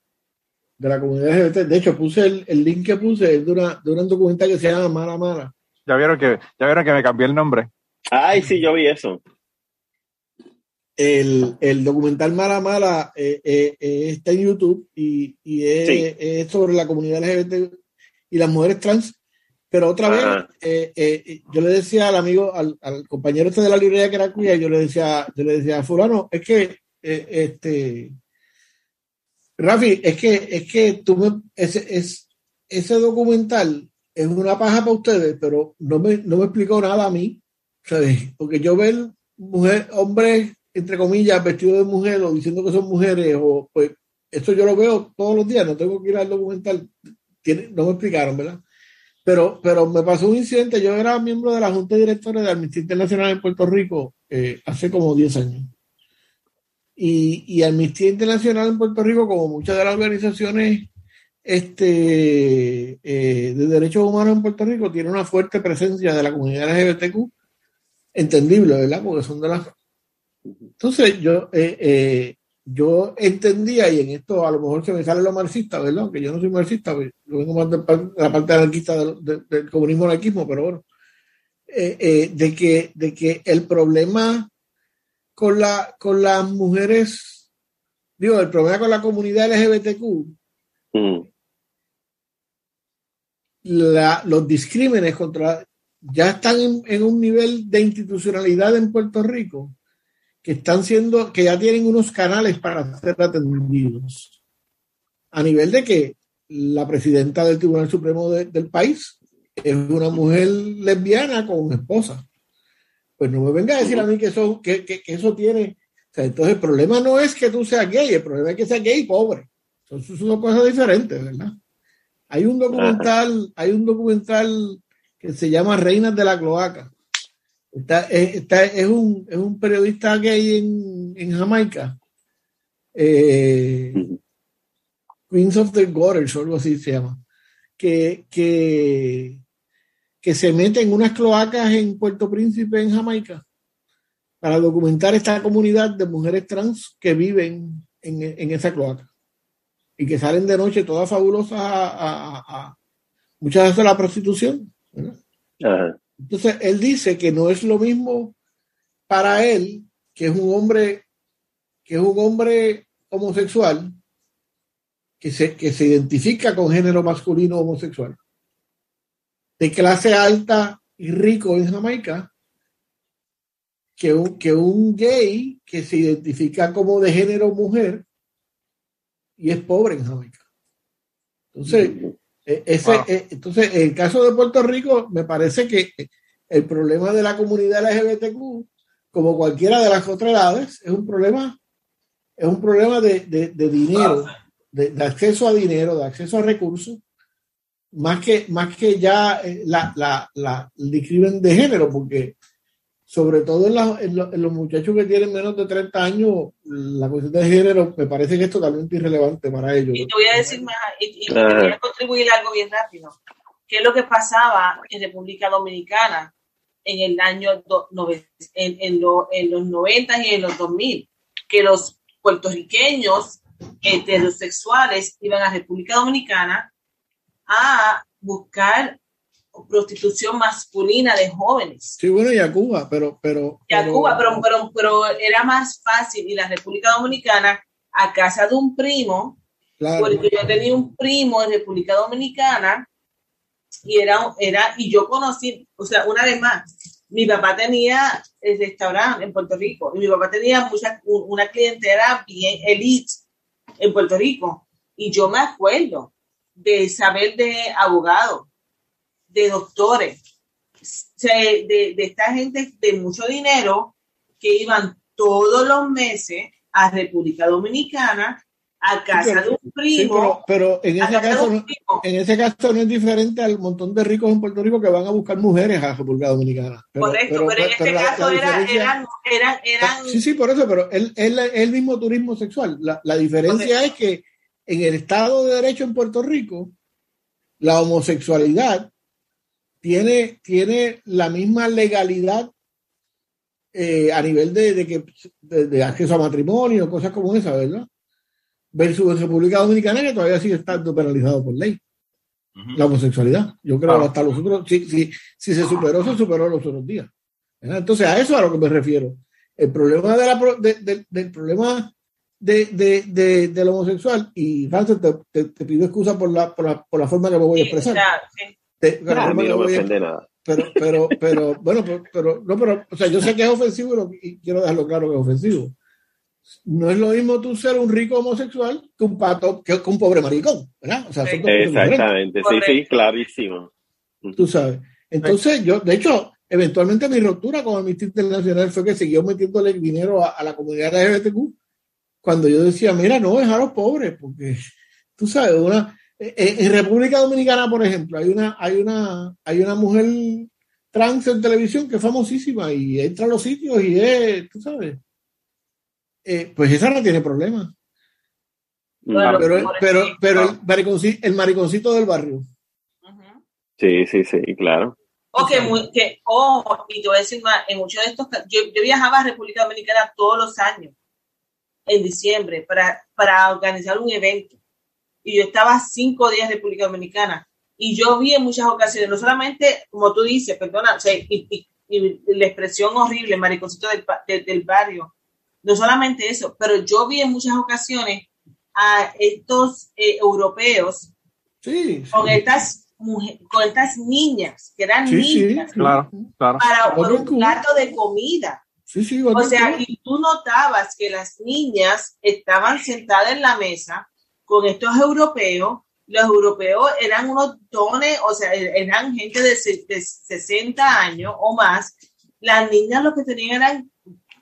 de la comunidad LGBT. De hecho, puse el, el link que puse de, una, de un documental que se llama Mala Mala. Ya vieron que, ya vieron que me cambié el nombre. Ay, sí, yo vi eso. El, el documental Mala Mala eh, eh, eh, está en YouTube y, y es, es, sobre la comunidad LGBT y las mujeres trans. Pero otra vez, yo le decía al amigo, al, al, compañero este de la librería que era cuya, yo le decía, yo le decía, fulano, es que este Rafi, es que, es que tú me, ese, es, ese documental es una paja para ustedes, pero no me, no me explicó nada a mí, ¿sabes? Porque yo veo mujer, hombres, entre comillas, vestidos de mujer o diciendo que son mujeres, o pues esto yo lo veo todos los días, no tengo que ir al documental, no me explicaron, ¿verdad? Pero, pero me pasó un incidente, yo era miembro de la Junta Directora de Amnistía Internacional en Puerto Rico eh, hace como 10 años. Y, y Amnistía Internacional en Puerto Rico, como muchas de las organizaciones este, eh, de derechos humanos en Puerto Rico, tiene una fuerte presencia de la comunidad LGBTQ, entendible, ¿verdad? Porque son de las... Entonces yo, eh, eh, yo entendía, y en esto a lo mejor se me sale lo marxista, ¿verdad? Que yo no soy marxista, pues, yo vengo más de la parte anarquista del, del comunismo anarquismo, pero bueno, de, que, de que el problema con, la, con las mujeres, digo, el problema con la comunidad LGBTQ, mm. la, los discrímenes contra, ya están en, un nivel de institucionalidad en Puerto Rico que están siendo, que ya tienen unos canales para ser atendidos. A nivel de que la presidenta del Tribunal Supremo del país es una mujer lesbiana con esposa pues no me venga a decir a mí que eso, que, que, eso tiene. entonces el problema no es que tú seas gay, el problema es que seas gay y pobre. Son, son cosas diferentes, ¿verdad? Hay un documental, hay un documental que se llama Reinas de la Cloaca. Está, está, es, un, es un periodista gay en, en Jamaica. Eh, Queens of the Gutters o algo así se llama. Que, que, que se mete en unas cloacas en Puerto Príncipe, en Jamaica, para documentar esta comunidad de mujeres trans que viven en, en esa cloaca. Y que salen de noche todas fabulosas a, a, muchas veces a la prostitución. Entonces, él dice que no es lo mismo para él, que es un hombre, que es un hombre homosexual, que se, que se identifica con género masculino homosexual, de clase alta y rico en Jamaica, que un, que un gay que se identifica como de género mujer y es pobre en Jamaica. Entonces, eh, ese, eh, entonces, en el caso de Puerto Rico, me parece que el problema de la comunidad LGBTQ, como cualquiera de las otras edades, es un problema, es un problema de, de, dinero, de, acceso a dinero, de acceso a recursos, más que, más que ya eh, la, la, la, el discrimen de género, porque sobre todo en, los muchachos que tienen menos de 30 años, la cuestión de género me parece que es totalmente irrelevante para ellos. Y te voy a decir más, y, voy a contribuir algo bien rápido. ¿Qué es lo que pasaba en República Dominicana en el año en, en, los 90 y en los 2000? Que los puertorriqueños heterosexuales iban a República Dominicana a buscar prostitución masculina de jóvenes. Sí, bueno, y a Cuba, pero... pero y a Cuba, pero, pero, pero, era más fácil y la República Dominicana a casa de un primo, porque yo tenía un primo en República Dominicana y era, era, y yo conocí, o sea, una vez más, mi papá tenía el restaurante en Puerto Rico y mi papá tenía mucha, una clientela bien elite en Puerto Rico y yo me acuerdo de saber de abogado de doctores, de, de esta gente de mucho dinero que iban todos los meses a República Dominicana a casa de un primo. pero, en, ese caso, no, en ese caso no es diferente al montón de ricos en Puerto Rico que van a buscar mujeres a República Dominicana. Correcto, pero, en este caso eran, eran, eran, Sí, sí, por eso, pero es el, mismo turismo sexual. La, la diferencia es que en el Estado de Derecho en Puerto Rico, la homosexualidad tiene, tiene la misma legalidad eh, a nivel de, que, de, acceso a matrimonio, cosas como esa, ¿verdad? Versus República Dominicana, que todavía sigue estando penalizado por ley. La homosexualidad. Yo creo que hasta los otros, si, si, si, se superó, se superó los otros días. Entonces, a eso es a lo que me refiero. El problema de la, de, del problema de, del homosexual, y Francis, te, te, pido excusa por la, por la, por la forma que me voy a expresar. Sí, pero, no me nada. Pero, pero, pero, bueno, pero, no, pero, o sea, yo sé que es ofensivo y quiero dejarlo claro que es ofensivo. No es lo mismo tú ser un rico homosexual que un pato, que, un pobre maricón, ¿verdad? O sea, Exactamente, sí, sí, clarísimo. Tú sabes. Entonces, yo, de hecho, eventualmente mi ruptura con Amnistía Internacional fue que siguió metiéndole dinero a, la comunidad LGBTQ cuando yo decía, mira, no, es a los pobres, porque tú sabes, una, eh, en República Dominicana, por ejemplo, hay una, hay una, hay una mujer trans en televisión que es famosísima y entra a los sitios y es, tú sabes, eh, pues esa no tiene problema. pero, pero, pero el, mariconcito, el mariconcito del barrio. Sí, sí, sí, claro. O que, que oh, y te voy a decir más, en muchos de estos yo, yo viajaba a República Dominicana todos los años, en diciembre, para, para organizar un evento. Y yo estaba cinco días en República Dominicana. Y yo vi en muchas ocasiones, no solamente, como tú dices, perdona, y, la expresión horrible, mariconcito del, del barrio, no solamente eso, pero yo vi en muchas ocasiones a estos eh, europeos con estas con estas niñas, que eran niñas, claro, claro. para un plato de comida. O sea, y tú notabas que las niñas estaban sentadas en la mesa con estos europeos, los europeos eran unos dones, o sea, eran gente de, de 60 años o más. Las niñas lo que tenían eran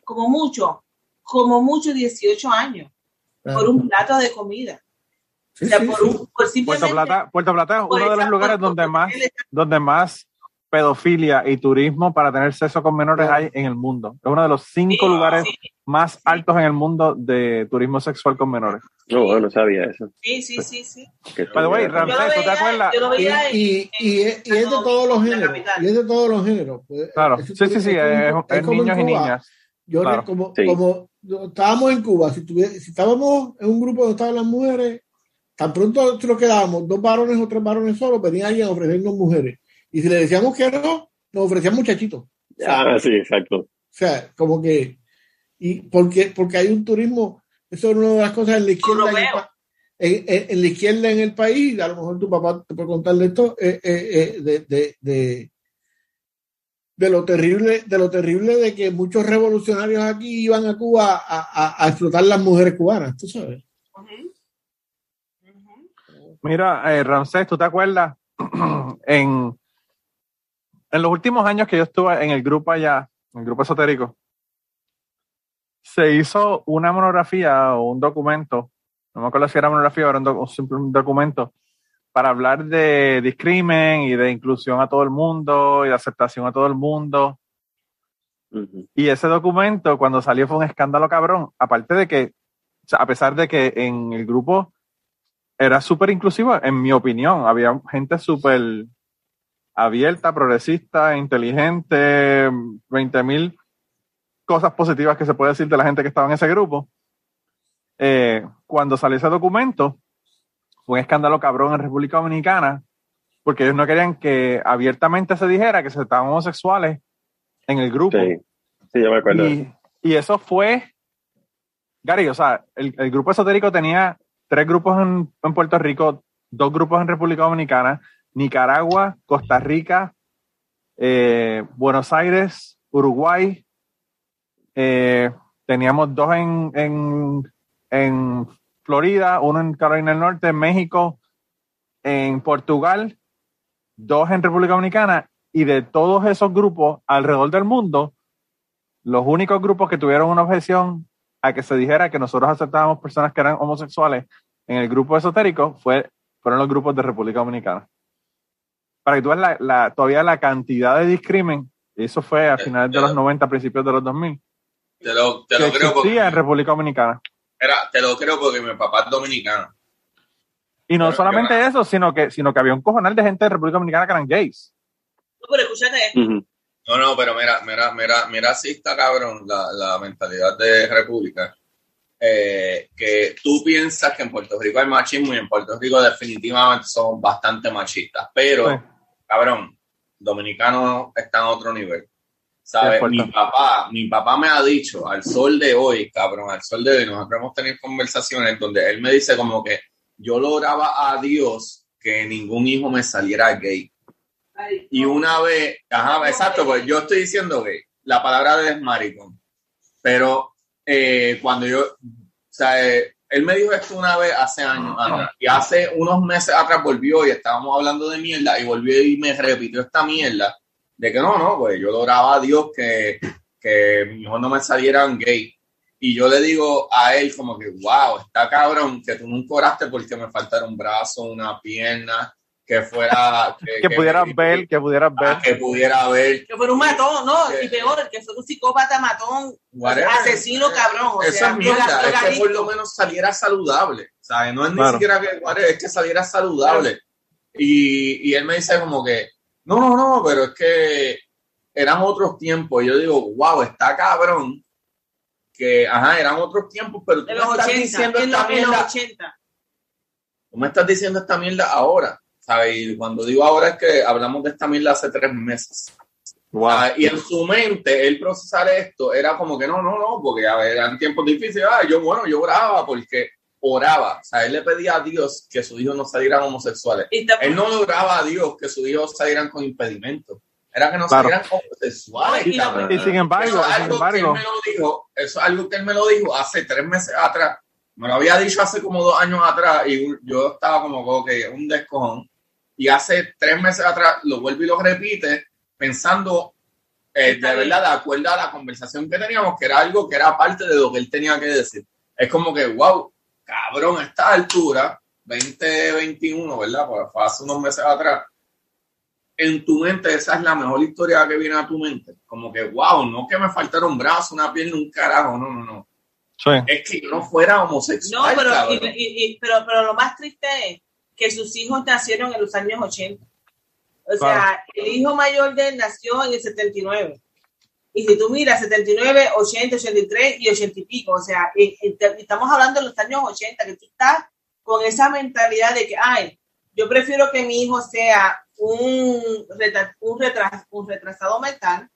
como mucho, como mucho 18 años por un plato de comida. o sea, por, un, por Puerto Plata, Puerto Plata es uno de los lugares donde más, donde más pedofilia y turismo para tener sexo con menores hay en el mundo. Es uno de los cinco lugares más altos en el mundo de turismo sexual con menores. No, bueno, no sabía eso. Sí, sí, sí, sí. The way, Ramsey, ¿tú te acuerdas? Y, y, es, de todos los géneros. Y es de todos los géneros. Claro, sí, sí, sí, es, niños y niñas. Yo como, como estábamos en Cuba, si, si estábamos en un grupo donde estaban las mujeres, tan pronto nos quedábamos, dos varones o tres varones solos, venía alguien a ofrecernos mujeres. Y si le decíamos que no, nos ofrecían muchachitos. ah, sí, exacto. O sea, como que, y porque, porque hay un turismo, eso es una de las cosas en la izquierda, en, en, la izquierda en el país, a lo mejor tu papá te puede contar de esto, eh, eh, eh, de, de, de, de, lo terrible, de lo terrible de que muchos revolucionarios aquí iban a Cuba a, a, explotar las mujeres cubanas, tú sabes. Mira, eh, Ramsés, ¿tú te acuerdas? en, en los últimos años que yo estuve en el grupo allá, en el grupo esotérico, se hizo una monografía o un documento, no me acuerdo si era monografía o era un, documento, para hablar de discrimen y de inclusión a todo el mundo y de aceptación a todo el mundo. Y ese documento, cuando salió, fue un escándalo cabrón. Aparte de que, a pesar de que en el grupo era súper inclusivo, en mi opinión. Había gente súper abierta, progresista, inteligente, 20.000 mil cosas positivas que se puede decir de la gente que estaba en ese grupo. Eh, cuando salió ese documento, fue un escándalo cabrón en República Dominicana, porque ellos no querían que abiertamente se dijera que se estaban homosexuales en el grupo. Sí, sí yo me acuerdo. Y, eso fue, Gary, o sea, el, el grupo esotérico tenía tres grupos en, Puerto Rico, dos grupos en República Dominicana, Nicaragua, Costa Rica, eh, Buenos Aires, Uruguay. Eh, teníamos dos en, en, Florida, uno en Carolina del Norte, en México, en Portugal, dos en República Dominicana, y de todos esos grupos alrededor del mundo, los únicos grupos que tuvieron una objeción a que se dijera que nosotros aceptábamos personas que eran homosexuales en el grupo esotérico fue, fueron los grupos de República Dominicana. Para que tú veas la, todavía la cantidad de discrimen, eso fue a finales de los 90, principios de los 2000. Te lo, te lo creo porque, en República Dominicana. Era, te lo creo porque mi papá es dominicano. Y no solamente eso, sino que, sino que había un cojonal de gente de República Dominicana que eran gays. No, pero escúchate. No, no, pero mira, mira, mira, mira si está cabrón la, la mentalidad de República. Eh, que tú piensas que en Puerto Rico hay machismo y en Puerto Rico definitivamente son bastante machistas, pero, cabrón, dominicano está en otro nivel. ¿Sabes? Mi papá, mi papá me ha dicho al sol de hoy, cabrón, al sol de hoy, nosotros hemos tenido conversaciones donde él me dice como que yo lograba a Dios que ningún hijo me saliera gay. Y una vez, ajá, exacto, pues yo estoy diciendo gay, la palabra de es maricón, pero eh, cuando yo, o sea, eh, él me dijo esto una vez hace años atrás, y hace unos meses atrás volvió y estábamos hablando de mierda, y volvió y me repitió esta mierda, de que no, no, pues yo oraba a Dios que, que mi hijo no me salieran gay. Y yo le digo a él como que, wow, está cabrón que tú nunca oraste porque me faltara un brazo, una pierna, que fuera que, pudiera ver que pudiera ah, ver. que pudiera ver. Que fuera un matón no y peor que fuera un psicópata matón asesino cabrón o esa mierda es que por lo menos saliera saludable ¿sabes? no es ni siquiera que es que saliera saludable. Y, y él me dice como que no no no pero es que eran otros tiempos y yo digo wow está cabrón que ajá eran otros tiempos pero tú me estás diciendo esta mierda 80. tú me estás diciendo esta mierda ahora y cuando digo ahora es que hablamos de esta mierda hace tres meses. y en su mente, él procesar esto era como que no, no, no, porque a ver, eran tiempos difíciles. Ah, yo, bueno, yo oraba porque oraba. O sea, él le pedía a Dios que sus hijos no salieran homosexuales. Él no le oraba a Dios que sus hijos salieran con impedimentos. Era que no salieran homosexuales. Y, sin embargo, eso, es algo Que él me lo dijo, eso es algo que él me lo dijo hace tres meses atrás. Me lo había dicho hace como dos años atrás y yo estaba como que un descojón y hace tres meses atrás lo vuelve y lo repite pensando eh, de verdad de acuerdo a la conversación que teníamos, que era algo que era parte de lo que él tenía que decir. Es como que, wow, cabrón, a esta altura, 2021, ¿verdad? Pues fue hace unos meses atrás, en tu mente esa es la mejor historia que viene a tu mente. Como que, wow, no que me faltara un brazo, una pierna, un carajo, no, no, no. Es que no fuera homosexual. No, pero, pero, pero lo más triste es que sus hijos nacieron en los años 80. O sea, el hijo mayor de él nació en el 79. Y si tú miras 79, 80, 83 y 80 y pico, o sea, estamos hablando de los años 80, que tú estás con esa mentalidad de que, ay, yo prefiero que mi hijo sea un, un, un retrasado mental,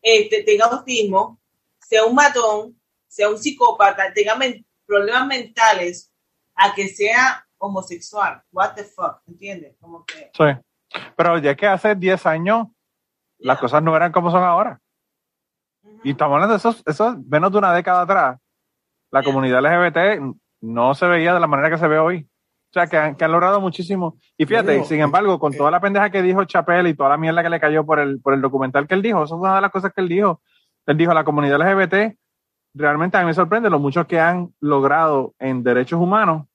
este, tenga autismo, sea un matón, sea un psicópata, tenga problemas mentales, a que sea homosexual. What the fuck, ¿entiendes? Como que... Sí. Pero ya que hace 10 años las cosas no eran como son ahora. Y estamos hablando de esos, eso menos de una década atrás. La comunidad LGBT no se veía de la manera que se ve hoy. O sea, que han, que han logrado muchísimo. Y fíjate, sin embargo, con toda la pendeja que dijo Chapel y toda la mierda que le cayó por el, por el documental que él dijo, eso es una de las cosas que él dijo. Él dijo, la comunidad LGBT, realmente a mí me sorprende lo mucho que han logrado en derechos humanos.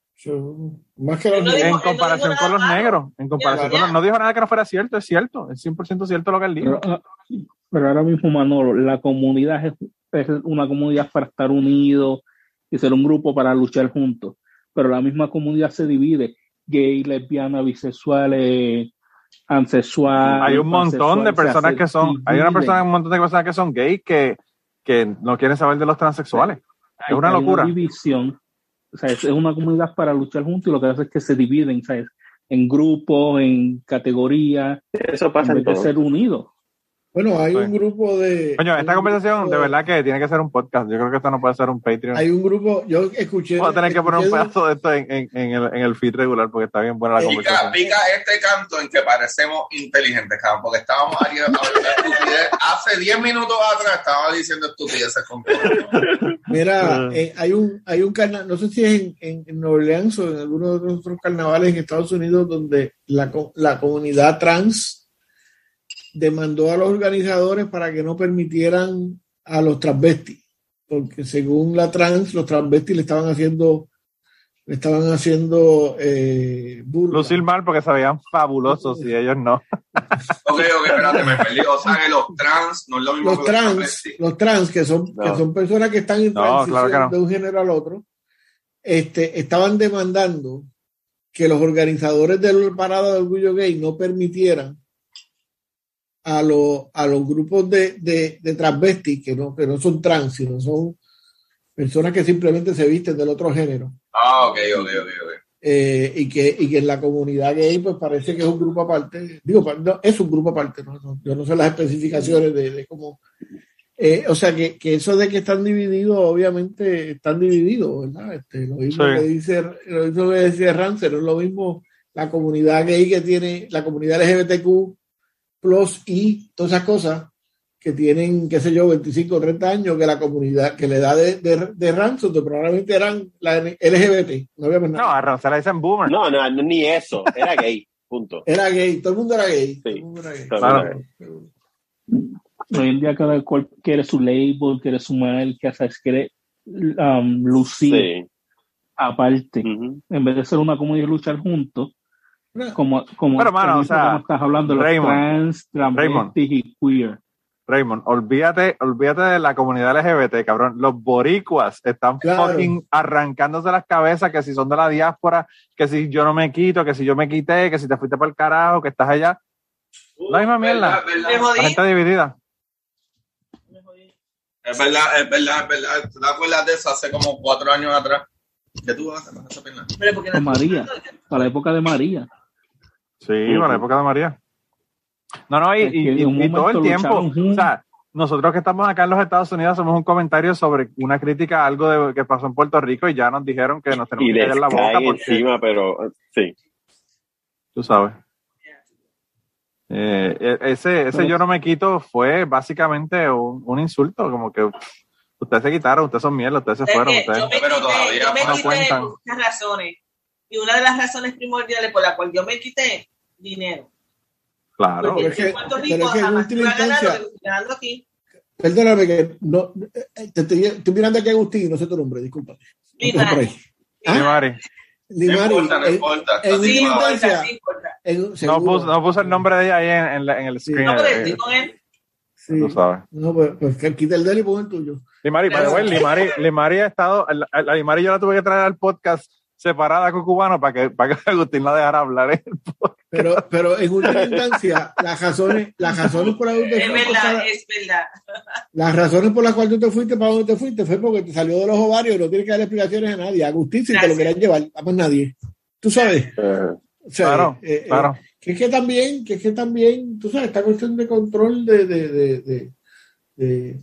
Más que en comparación con los negros. En comparación con los, no dijo nada que no fuera cierto, es cierto. Es 100% cierto lo que él dijo. Pero, pero ahora mismo, Manolo, la comunidad es, es una comunidad para estar unidos y ser un grupo para luchar juntos pero la misma comunidad se divide, gay, lesbiana, bisexuales, ansexual. Hay un montón de personas que son, hay una persona, un montón de personas que son gay que, que no quieren saber de los transexuales. es una locura. Una división, o sea, es una comunidad para luchar juntos y lo que hace es que se dividen, ¿sabes? En grupos, en categorías. Eso pasa en vez de ser unidos. Bueno, hay un grupo de. Coño, esta conversación de verdad que tiene que ser un podcast. Yo creo que esto no puede ser un Patreon. Hay un grupo, yo escuché. Voy a tener que poner un pedazo de esto en, en, en, el, en el feed regular porque está bien buena la pica, conversación. Pica este canto en que parecemos inteligentes, cabrón, porque estábamos hablando estupidez. Hace 10 minutos atrás estaba diciendo estupideces con Mira, eh, hay un, hay un carnaval, no sé si es en, en, Nueva Orleans o en alguno de los otros carnavales en Estados Unidos donde la, la comunidad trans demandó a los organizadores para que no permitieran a los transvestis, porque según la trans, los transvestis le estaban haciendo le estaban haciendo eh, burla. Lucir mal porque se veían fabulosos y ellos no. ok, ok, espérate, me perdí. O sea, que los trans no es lo mismo los que trans, los, los trans, que son, No. que son personas que están en No, transición claro que no. de un género al otro, este, estaban demandando que los organizadores del Parada de Orgullo Gay no permitieran a, los a los grupos de, de, de transvestis, que no, que no son trans, sino son personas que simplemente se visten del otro género. Ah, ok, ok, ok, ok. Eh, y, que, y que en la comunidad gay pues parece que es un grupo aparte, digo, no, es un grupo aparte, no, no, yo no sé las especificaciones de, de cómo, eh, o sea que, que eso de que están divididos, obviamente están divididos, ¿verdad? Este, lo mismo Sí. que dice, lo mismo que decía Rancer, no es lo mismo la comunidad gay que tiene, la comunidad LGBTQ plus y todas esas cosas que tienen, qué sé yo, 25 o 30 años, que la comunidad, que la edad de, de, de Ransom, que probablemente eran la LGBT, no había más nada. No, a Ron se le dicen boomer. No, no, no, ni eso. Era gay. Punto. Era gay, todo el mundo era gay. Todo Sí. el mundo era gay. Claro. Hoy en día cada cual quiere su label, quiere su marca, ¿sabes? quiere um, lucir Sí. aparte. En vez de ser una comunidad y luchar juntos, como, como, Pero, mano, como o sea, estás hablando de los Raymond, trans, Raymond. y queer. Raymond, olvídate, olvídate de la comunidad LGBT, cabrón. Los boricuas están Claro. fucking arrancándose las cabezas que si son de la diáspora, que si yo no me quito, que si yo me quité, que si te fuiste para el carajo, que estás allá. La misma mierda. Gente dividida. Es verdad, es verdad, es verdad. ¿Tú te acuerdas de eso hace como cuatro años atrás? ¿Qué tú haces esa porque Con no- María. Para la época de María. Sí, para la época de María. No, no, y, todo el tiempo. lucharon. O sea, nosotros que estamos acá en los Estados Unidos hacemos un comentario sobre una crítica a algo de, que pasó en Puerto Rico y ya nos dijeron que nos tenemos Y que callar la boca porque, encima, pero sí. tú sabes. Eh, e- ese ese yo no me quito fue básicamente un, un insulto, como que ustedes se quitaron, ustedes son mierda, ustedes se fueron, ustedes. yo me Pero quité, todavía yo me no quité cuentan. por muchas razones. Y una de las razones primordiales por la cual yo me quité, dinero. Claro. Pero es que- en Puerto pero Rico en jamás a ganar lo instancia- que estoy ganando aquí. Perdóname que no, eh, te estoy, estoy mirando aquí a Agustín, no sé tu nombre, disculpa. Limari. Sí, Mari. No Limari, importa, no en- importa. en Sí importa, sí importa. en- No puso, no puso el nombre de ella ahí en, en la- en el screen. No, pero eh, estoy con él. Sí. tú sabes. No, pues, pues quita el de él y pon el tuyo. Limari, the way, Limari, Limari ha estado, la, la Limari yo la tuve que traer al podcast separada con Cubano para que, para que Agustín la dejara hablar podcast. Pero, pero en última instancia, las razones, las razones por las que Es verdad, es verdad. Las razones por las cuales tú te fuiste para donde te fuiste fue porque te salió de los ovarios y no tienes que dar explicaciones a nadie. Agustín, si te lo quieras llevar, a más nadie. Tú sabes. O sea, claro, eh, claro. Eh, que es que también, que es que también, tú sabes, esta cuestión de control de, de, de, de, de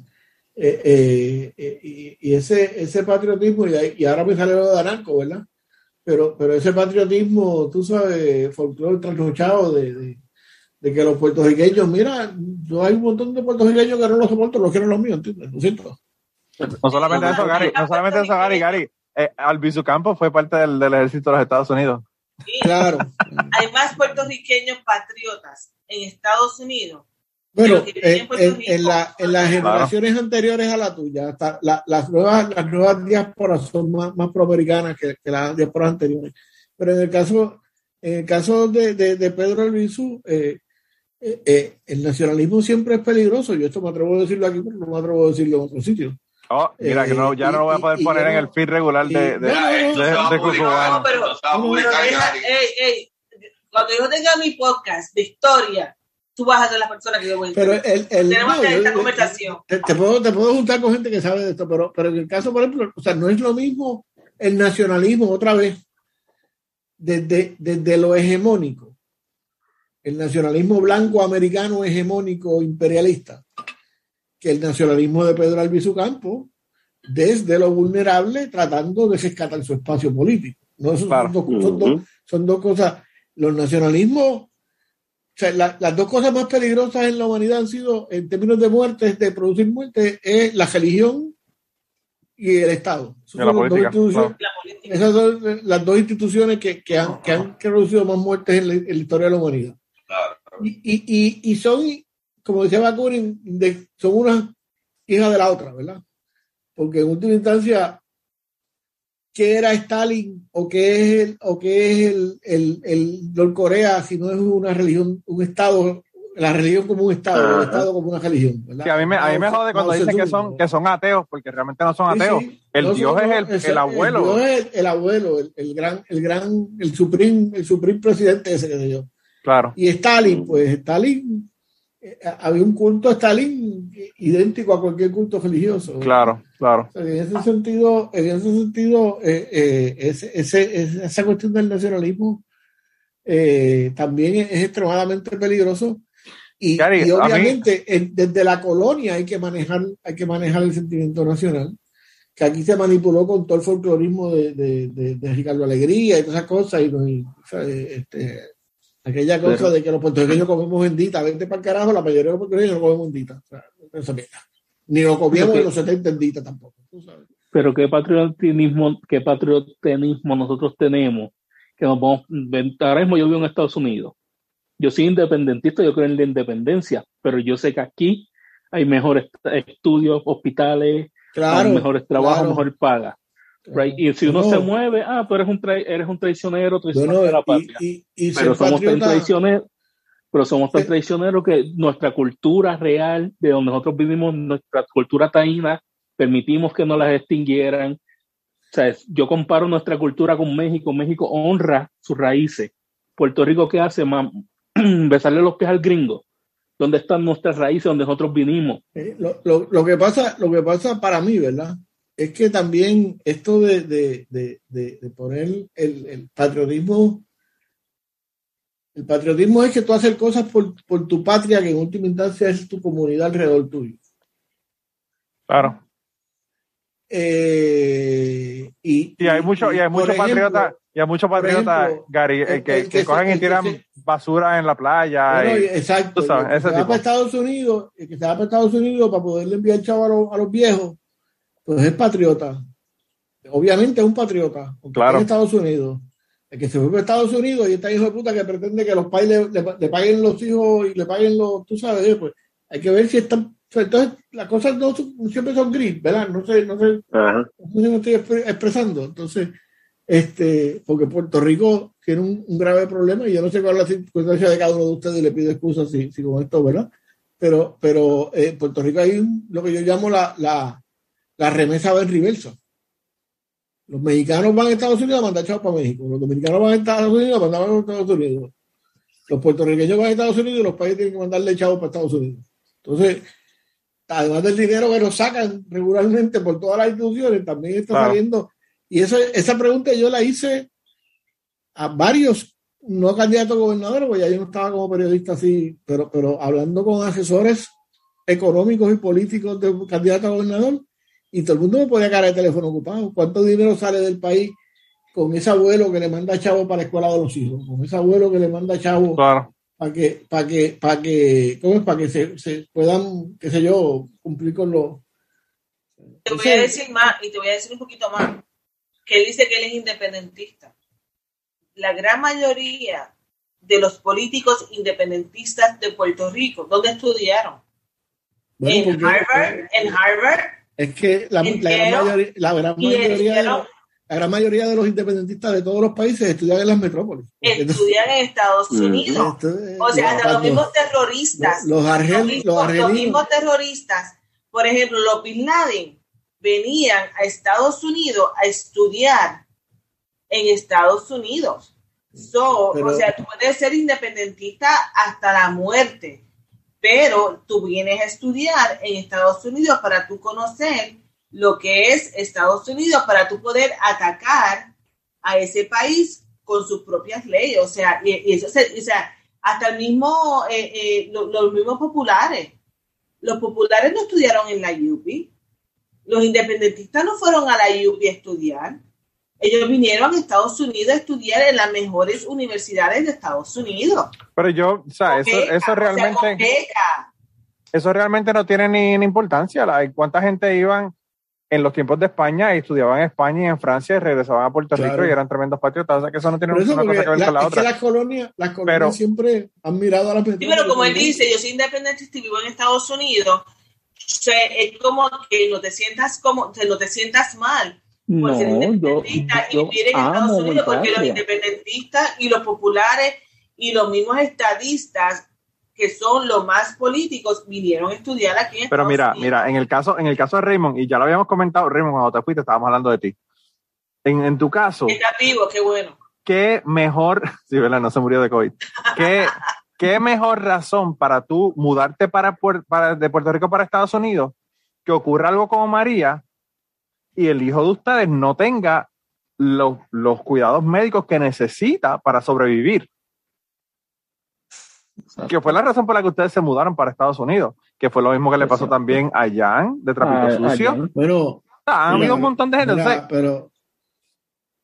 eh, y, y, ese, ese patriotismo, y, y, ahora me sale lo de Aranco, ¿verdad? Pero, pero ese patriotismo, tú sabes, folclore trasnochado de, de, de, que los puertorriqueños, mira, no hay un montón de puertorriqueños que no los soportan, los quieren los míos, ¿entiendes? Lo siento. No solamente eso, Gary, no solamente eso, Gary, Gary. Eh, Albizu Campos fue parte del, del ejército de los Estados Unidos. Claro. Hay más puertorriqueños patriotas en Estados Unidos. Bueno, en, en, en, la, en, las generaciones claro. anteriores a la tuya, hasta la, las, nuevas, las nuevas diásporas son más, más proamericanas que, que, las diásporas anteriores. Pero en el caso, en el caso de, de, de Pedro Albizu, eh, eh, eh, el nacionalismo siempre es peligroso. Yo esto me atrevo a decirlo aquí, pero no me atrevo a decirlo en otro sitio. Oh, mira, que no, ya no lo voy a poder y, poner y, en el feed regular de, de, de, de, de, no, pero, ey, ey, cuando yo tenga mi podcast de historia, tú vas a ser la persona que yo voy a pero el, el, Tenemos no, que esta yo, conversación. Te, te, puedo, te puedo juntar con gente que sabe de esto, pero, pero en el caso, por ejemplo, o sea, no es lo mismo el nacionalismo, otra vez, desde, desde lo hegemónico, el nacionalismo blanco americano hegemónico imperialista, que el nacionalismo de Pedro Albizu Campo desde lo vulnerable tratando de rescatar su espacio político. ¿no? Son, claro. dos, son, dos, son, dos, cosas. Los nacionalismos, sea, la, las dos cosas más peligrosas en la humanidad han sido, en términos de muertes, de producir muertes, es la religión y el Estado. La política, claro. Esas son las dos instituciones que, que, han, que han producido más muertes en la, en la historia de la humanidad. Claro. Y, y, y, y son como decía Bakunin, de, son una hija de la otra, ¿verdad? Porque en última instancia, ¿qué era Stalin o qué es el, o qué es el, el, el Norcorea si no es una religión, un Estado, la religión como un Estado, el Estado como una religión? ¿verdad? Sí, a mí me, a mí me jode cuando no, dicen que son, que son ateos, porque realmente no son ateos. Sí, sí. El no, Dios es el, el, abuelo. El Dios es el, el abuelo, el, el, gran, el gran, el supreme, el supreme presidente ese que sé yo. Claro. Y Stalin, pues Stalin había un culto a Stalin idéntico a cualquier culto religioso. Claro, claro. En ese sentido, en ese sentido, eh, eh, ese, ese, esa cuestión del nacionalismo eh, también es, extremadamente peligroso. Y, Gary, y obviamente mí... desde la colonia hay que manejar, hay que manejar el sentimiento nacional, que aquí se manipuló con todo el folclorismo de, de, de, de Ricardo Alegría y todas esas cosas, y, y o sea, este, Aquella cosa pero, de que los puertorriqueños comemos bendita, vente para el carajo, la mayoría de los puertorriqueños no comemos bendita. O sea, esa Ni lo comíamos en los 70 bendita tampoco. Pero qué patriotismo, qué patriotismo nosotros tenemos, que nos vamos, ahora mismo yo vivo en Estados Unidos. Yo soy independentista, yo creo en la independencia, pero yo sé que aquí hay mejores estudios, hospitales, claro, mejores trabajos, claro. mejor paga. Right? Y si uno no. se mueve, ah, tú eres un, tra eres un traicionero, traicionero bueno, de la patria. Y, y, y pero somos patriota... traicioneros, pero somos tan traicioneros que nuestra cultura real, de donde nosotros vivimos, nuestra cultura taína, permitimos que no las extinguieran. O sea, yo comparo nuestra cultura con México. México honra sus raíces. Puerto Rico, ¿qué hace? Besarle los pies al gringo. ¿Dónde están nuestras raíces? Donde nosotros vinimos. Eh, lo, lo, lo, que pasa, lo que pasa para mí, ¿verdad? es que también esto de, de, de, de poner el, el, patriotismo, el patriotismo es que tú haces cosas por, por, tu patria que en última instancia es tu comunidad alrededor tuyo. Claro. Eh, y, y, hay mucho, y hay muchos patriotas, y hay muchos patriotas, Gary, el, que, el que, que, cogen y tiran se, basura en la playa. Bueno, y, exacto. Sabes, el que se va para Estados Unidos, el que se va para Estados Unidos para poderle enviar chavo a los, a los viejos pues es patriota. Obviamente es un patriota, claro. en Estados Unidos. El que se fue a Estados Unidos y está hijo de puta que pretende que los padres le, le, le, paguen los hijos y le paguen los, tú sabes, pues hay que ver si están. Entonces, las cosas no siempre son gris, ¿verdad? No sé, no sé, -huh. no sé si me estoy expresando. Entonces, este, porque Puerto Rico tiene un, un, grave problema y yo no sé cuál es la circunstancia de cada uno de ustedes y le pido excusas si, si con esto, ¿verdad? Pero, pero eh, Puerto Rico hay un, lo que yo llamo la, la la remesa en reverso. Los mexicanos van a Estados Unidos a mandar chavos para México. Los dominicanos van a Estados Unidos a mandar a Estados Unidos. Los puertorriqueños van a Estados Unidos y los países tienen que mandarle chavos para Estados Unidos. Entonces, además del dinero que nos sacan regularmente por todas las instituciones, también está saliendo. Y eso, esa pregunta yo la hice a varios, no candidatos a gobernadores, porque ya yo no estaba como periodista así, pero, pero hablando con asesores económicos y políticos de candidato a gobernador, y todo el mundo me podía cara de teléfono ocupado. ¿Cuánto dinero sale del país con ese abuelo que le manda chavo para la escuela de los hijos? Con ese abuelo que le manda chavo para que, para que, para que, ¿cómo es? Para que se, se, puedan, qué sé yo, cumplir con los. Te voy a decir más, y te voy a decir un poquito más, que él dice que él es independentista. La gran mayoría de los políticos independentistas de Puerto Rico, ¿dónde estudiaron? en Harvard, en Harvard es que la, gran mayoría, la, gran mayoría, de los, la gran mayoría de los independentistas de todos los países estudian en las metrópolis. Estudian en Estados mm. Unidos. o sea, hasta los mismos terroristas. Los, los, mismos terroristas. Por ejemplo, los Bin Laden venían a Estados Unidos a estudiar en Estados Unidos. So, o sea, tú puedes ser independentista hasta la muerte pero tú vienes a estudiar en Estados Unidos para tú conocer lo que es Estados Unidos, para tú poder atacar a ese país con sus propias leyes. O sea, y, eso o sea, hasta el mismo, eh, eh, los mismos populares. Los populares no estudiaron en la UPI. Los independentistas no fueron a la UPI a estudiar. Ellos vinieron a Estados Unidos a estudiar en las mejores universidades de Estados Unidos. Pero yo, o sea, eso, eso realmente. eso realmente no tiene ni, importancia. ¿Cuánta gente iban en los tiempos de España y estudiaban en España y en Francia y regresaban a Puerto Rico y eran tremendos patriotas? O sea, que eso no tiene una cosa que ver con la, otra. Es que las colonias, las colonias siempre han mirado a la Sí, pero como él dice, yo soy independiente y vivo en Estados Unidos, es como que no te sientas como, no te sientas mal no, yo, y Estados Unidos porque los independentistas y los populares y los mismos estadistas que son los más políticos vinieron a estudiar aquí en Pero mira, mira, en el caso en el caso de Raymond y ya lo habíamos comentado, Raymond cuando te fuiste estábamos hablando de ti. En, en tu caso, está vivo, qué bueno. ¿Qué mejor, sí, verdad, no se murió de COVID. ¿Qué, qué mejor razón para tú mudarte para, para de Puerto Rico para Estados Unidos que ocurra algo como María y el hijo de ustedes no tenga los, cuidados médicos que necesita para sobrevivir. Que fue la razón por la que ustedes se mudaron para Estados Unidos, que fue lo mismo que le pasó también a Jan de Trapito Sucio. Pero, ah, ha habido un montón de gente. pero,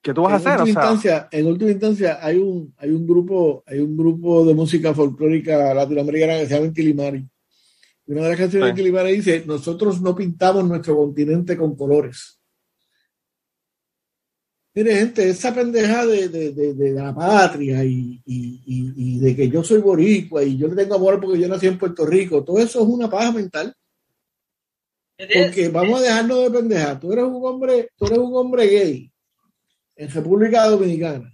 ¿Qué tú vas a hacer? Instancia, en última instancia, hay un, hay un grupo, hay un grupo de música folclórica latinoamericana que se llama Intilimari. Una de las canciones de Intilimari dice: Nosotros no pintamos nuestro continente con colores. Mire, gente, esa pendeja de, de, de, la patria y, y, y, de que yo soy boricua y yo le tengo amor porque yo nací en Puerto Rico, todo eso es una paja mental. Porque vamos a dejarnos de pendeja. Tú eres un hombre, tú eres un hombre gay en República Dominicana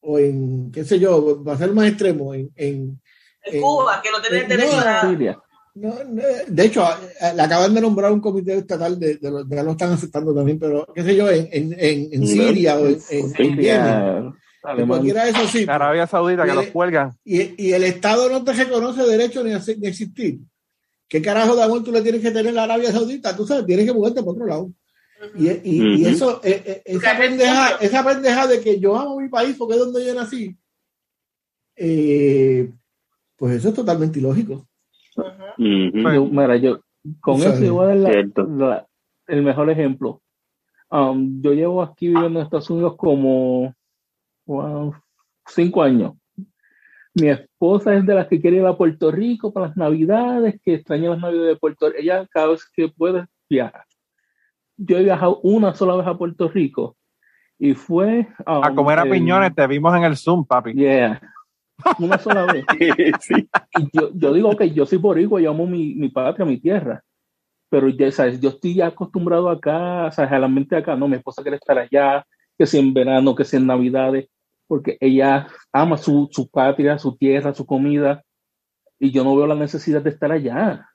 o en, qué sé yo, va a ser más extremo, en, en, Cuba, que no tenés derecho a de hecho, le acaban de nombrar un comité estatal de, de, ya lo están aceptando también, pero qué sé yo, en, en, en Siria o en, en, cualquiera de esos sitios. Arabia Saudita, que los cuelgan. Y, y, el Estado no te reconoce derecho ni, a, ni existir. ¿Qué carajo de amor tú le tienes que tener a Arabia Saudita? Tú sabes, tienes que moverte por otro lado. Y, y, y, eso, eh, eh, esa, pendeja, esa pendeja de que yo amo mi país porque es donde yo nací, eh, pues eso es totalmente ilógico mira, yo con eso yo voy a dar el mejor ejemplo. Um, yo llevo aquí viviendo en Estados Unidos como cinco años. Mi esposa es de las que quiere ir a Puerto Rico para las navidades, que extraña las navidades de Puerto Rico. Ella cada vez que puede viaja. Yo he viajado una sola vez a Puerto Rico y fue um, a comer a piñones. Te vimos en el Zoom, papi. Yeah una sola vez. Y yo, yo, digo que yo soy boricua, yo amo mi, mi patria, mi tierra. Pero ya, ¿sabes? yo estoy acostumbrado acá, ¿sabes? a la mente acá, no, mi esposa quiere estar allá, que sea en verano, que sea en navidades, porque ella ama su, su patria, su tierra, su comida, y yo no veo la necesidad de estar allá.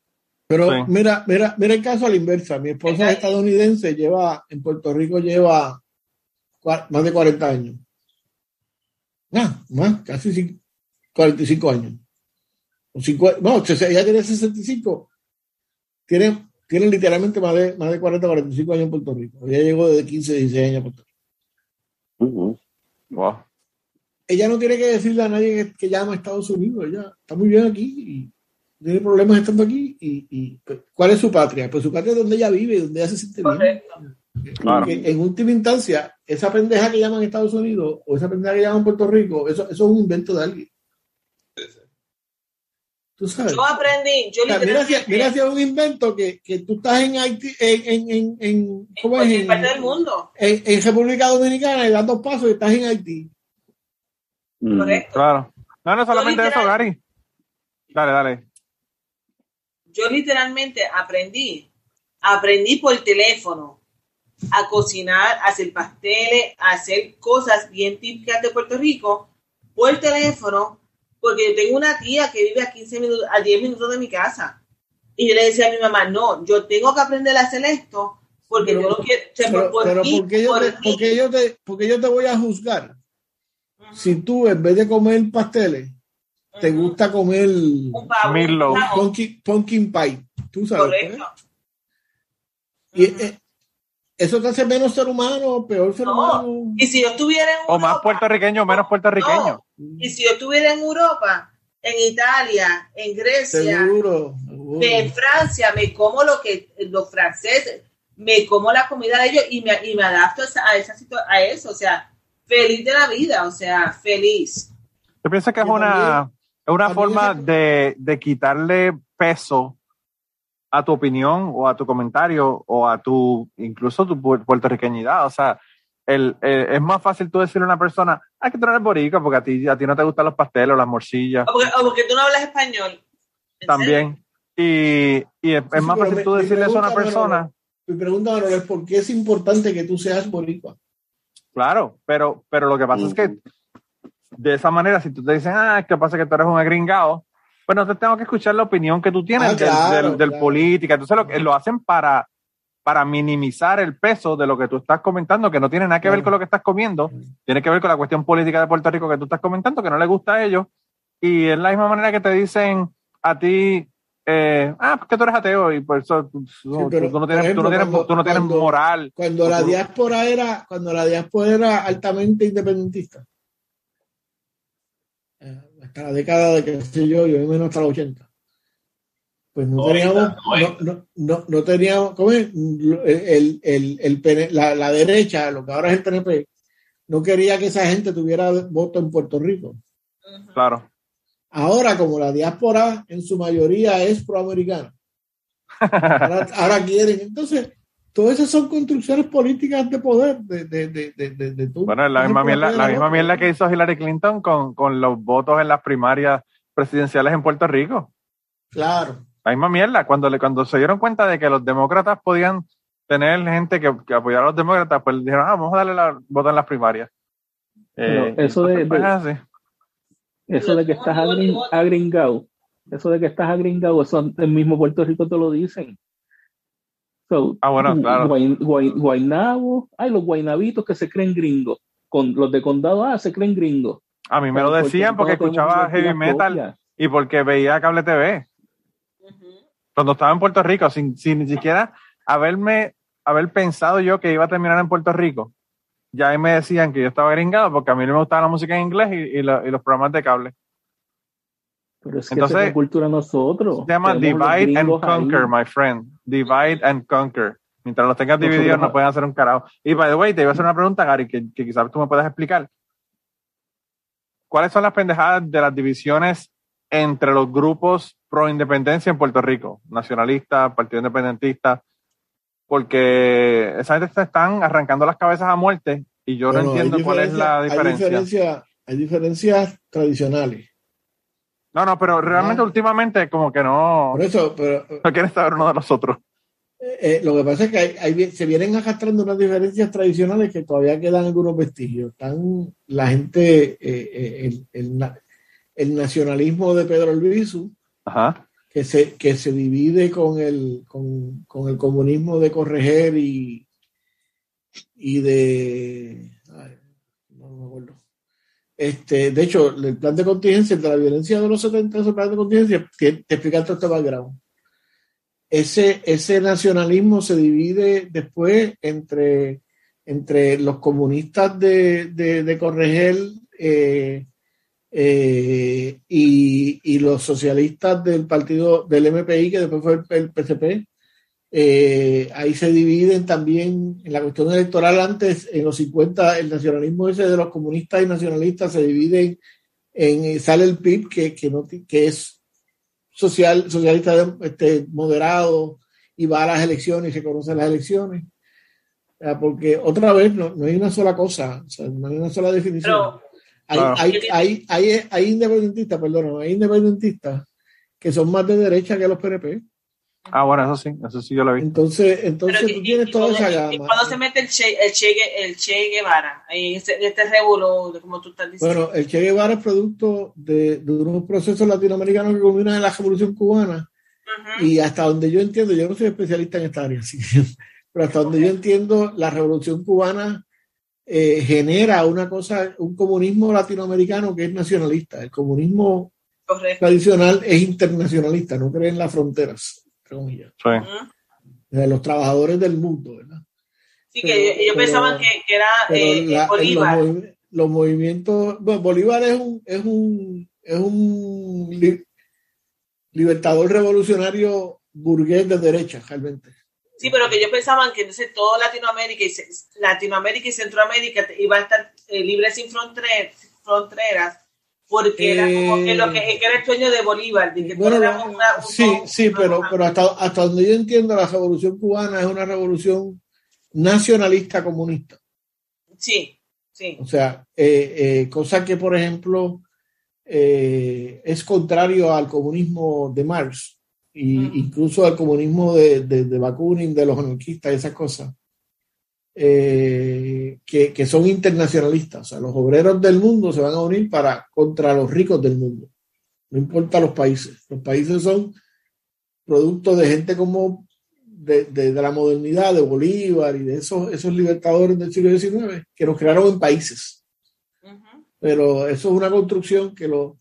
Pero mira, mira, mira el caso a la inversa. Mi esposa es estadounidense, lleva, en Puerto Rico lleva más de 40 años. Ah, más, casi 45 años. O 50, no, ya tiene 65. Tiene, tiene literalmente más de, más de 40, 45 años en Puerto Rico. Ya llegó desde 15, 16 años a Puerto Rico. Wow. Ella no tiene que decirle a nadie que, llama a Estados Unidos. Ella está muy bien aquí y tiene problemas estando aquí. Y, pues, ¿Cuál es su patria? Pues su patria es donde ella vive, donde ella se siente bien. En última instancia, esa pendeja que llaman Estados Unidos o esa pendeja que llaman Puerto Rico, eso, eso es un invento de alguien. Tú sabes. Yo aprendí, yo mira, si, mira si es un invento que, que tú estás en Haití, en, en, en, ¿cómo es? En parte del mundo. En, en, República Dominicana y das dos pasos y estás en Haití. Mm, Correcto. Claro. No, no solamente eso, Gary. Dale, dale. Yo literalmente aprendí, aprendí por teléfono a cocinar, a hacer pasteles, a hacer cosas bien típicas de Puerto Rico por teléfono, porque yo tengo una tía que vive a 15 minutos, a 10 minutos de mi casa. Y yo le decía a mi mamá, no, yo tengo que aprender a hacer esto porque yo no quiero... Pero, por, pero porque, yo te, porque, yo te, porque yo te voy a juzgar. Si tú en vez de comer pasteles, te gusta comer un pumpkin, pumpkin, pie. Tú sabes. Correcto. Y, eh, eso te hace menos ser humano, peor ser humano. Y si yo estuviera en Europa, O más puertorriqueño, menos puertorriqueño. Y si yo estuviera en Europa, en Italia, en Grecia, en Francia, me como lo que los franceses, me como la comida de ellos y me, y me adapto a, esa a eso. O sea, feliz de la vida, o sea, feliz. Yo pienso que es una, una forma de, de quitarle peso a tu opinión o a tu comentario o a tu, incluso tu puertorriqueñidad. O sea, el, es más fácil tú decirle a una persona, ah, que tú no eres boricua porque a ti, a ti no te gustan los pasteles o las morcillas. O porque, tú no hablas español. También. Y, y, es, más fácil tú decirle eso a una persona. Mi pregunta, es ¿por qué es importante que tú seas boricua? Claro, pero, pero lo que pasa es que de esa manera, si tú te dicen, ah, es que pasa que tú eres un agringado, pues no te tengo que escuchar la opinión que tú tienes ah, del, del, política. Entonces lo, lo hacen para, para minimizar el peso de lo que tú estás comentando, que no tiene nada que ver con lo que estás comiendo, tiene que ver con la cuestión política de Puerto Rico que tú estás comentando, que no le gusta a ellos. Y es la misma manera que te dicen a ti, eh, ah, porque tú eres ateo y por eso tú, no tienes, tú, no tienes, tú no tienes moral. Cuando la diáspora era, cuando la diáspora era altamente independentista, hasta la década de que sé yo, yo menos hasta los 80. Pues no, teníamos, no, no, no, teníamos, ¿cómo es? El, el, el, la, la, derecha, lo que ahora es el PNP, no quería que esa gente tuviera voto en Puerto Rico. Claro. Ahora, como la diáspora en su mayoría es proamericana, ahora, ahora quieren. Entonces, todas esas son construcciones políticas de poder de, de, de, de, de Bueno, la misma, mierda, la misma mierda que hizo Hillary Clinton con, con los votos en las primarias presidenciales en Puerto Rico. Claro. La misma mierda. Cuando, le, cuando se dieron cuenta de que los demócratas podían tener gente que, que apoyara a los demócratas, pues dijeron, ah, vamos a darle la voto en las primarias. Eh, eso de, pues, eso de que estás agringado, eso de que estás agringado, eso el mismo Puerto Rico te lo dicen ah, bueno, claro. Guaynabo, hay los guaynabitos que se creen gringos. Con, los de condado ah, se creen gringos. A mí me lo decían porque escuchaba heavy metal y porque veía cable TV. Cuando estaba en Puerto Rico, sin, sin ni siquiera haberme, haber pensado yo que iba a terminar en Puerto Rico. Ya ahí me decían que yo estaba gringado porque a mí no me gustaba la música en inglés y, y los programas de cable. Pero es que Entonces, es cultura nosotros. Se llama divide and conquer, my friend. Divide and conquer. Mientras los tengas divididos no pueden hacer un carajo. Y by the way, te iba a hacer una pregunta, Gary, que, quizás tú me puedas explicar. ¿Cuáles son las pendejadas de las divisiones entre los grupos pro independencia en Puerto Rico? Nacionalista, Partido Independentista. Porque esa gente están arrancando las cabezas a muerte y yo no, entiendo cuál es la diferencia. Hay, diferencia, hay diferencias tradicionales no, no, pero realmente últimamente como que no. Por eso, pero. No quieren saber uno de los otros. Eh, eh, lo que pasa es que se vienen arrastrando unas diferencias tradicionales que todavía quedan algunos vestigios. Están la gente, eh, el, nacionalismo de Pedro Luisu, Que, se, que se divide con el, con, con el comunismo de Correger y, y de Este, de hecho, el plan de contingencia, de la violencia de los 70, ese plan de contingencia, te, explica todo este background. Ese, ese nacionalismo se divide después entre, entre los comunistas de, de, de Corregel eh, eh, y, y, los socialistas del partido del MPI, que después fue el, el PCP, eh, ahí se dividen también en la cuestión electoral antes, en los 50, el nacionalismo ese de los comunistas y nacionalistas se dividen en, sale el PIB que, que, no, que es social, socialista este, moderado y va a las elecciones y reconoce las elecciones. Porque otra vez no, no hay una sola cosa, o sea, no hay una sola definición. Pero, hay, claro. hay, hay, hay, hay, independentistas, perdón, hay independentistas que son más de derecha que los PNP. Ah, bueno, eso sí, eso sí yo lo vi. Entonces, entonces tú tienes toda esa gama. Y cuando se mete el Che, el che, el che Guevara, en este, este como tú estás diciendo. Bueno, el Che Guevara es producto de, de unos procesos latinoamericanos que culminan en la Revolución Cubana. Uh -huh. Y hasta donde yo entiendo, yo no soy especialista en esta área, así que, pero hasta donde yo entiendo, la Revolución Cubana eh, genera una cosa, un comunismo latinoamericano que es nacionalista. El comunismo Correcto. tradicional es internacionalista, no cree en las fronteras comillas. Sí. De los trabajadores del mundo, ¿verdad? Sí, pero, que ellos pensaban que, que, era eh, la, Bolívar. Los, los, movimientos, bueno, Bolívar es un, es un, es un li, libertador revolucionario burgués de derecha, realmente. Sí, pero que ellos pensaban que entonces todo Latinoamérica y, Latinoamérica y Centroamérica iba a estar eh, libre sin fronteras, fronteras porque era como que lo que, que, era el sueño de Bolívar. De que bueno, una, sí, un, sí, pero, pero hasta, hasta donde yo entiendo, la revolución cubana es una revolución nacionalista comunista. Sí, sí. O sea, eh, eh, cosa que, por ejemplo, eh, es contrario al comunismo de Marx e uh -huh. incluso al comunismo de, de, de Bakunin, de los anarquistas, esas cosas. Eh, que, que, son internacionalistas. O sea, los obreros del mundo se van a unir para contra los ricos del mundo. No importa los países. Los países son producto de gente como de, de, de, la modernidad, de Bolívar y de esos, esos libertadores del siglo XIX que nos crearon en países. Uh -huh. Pero eso es una construcción que lo...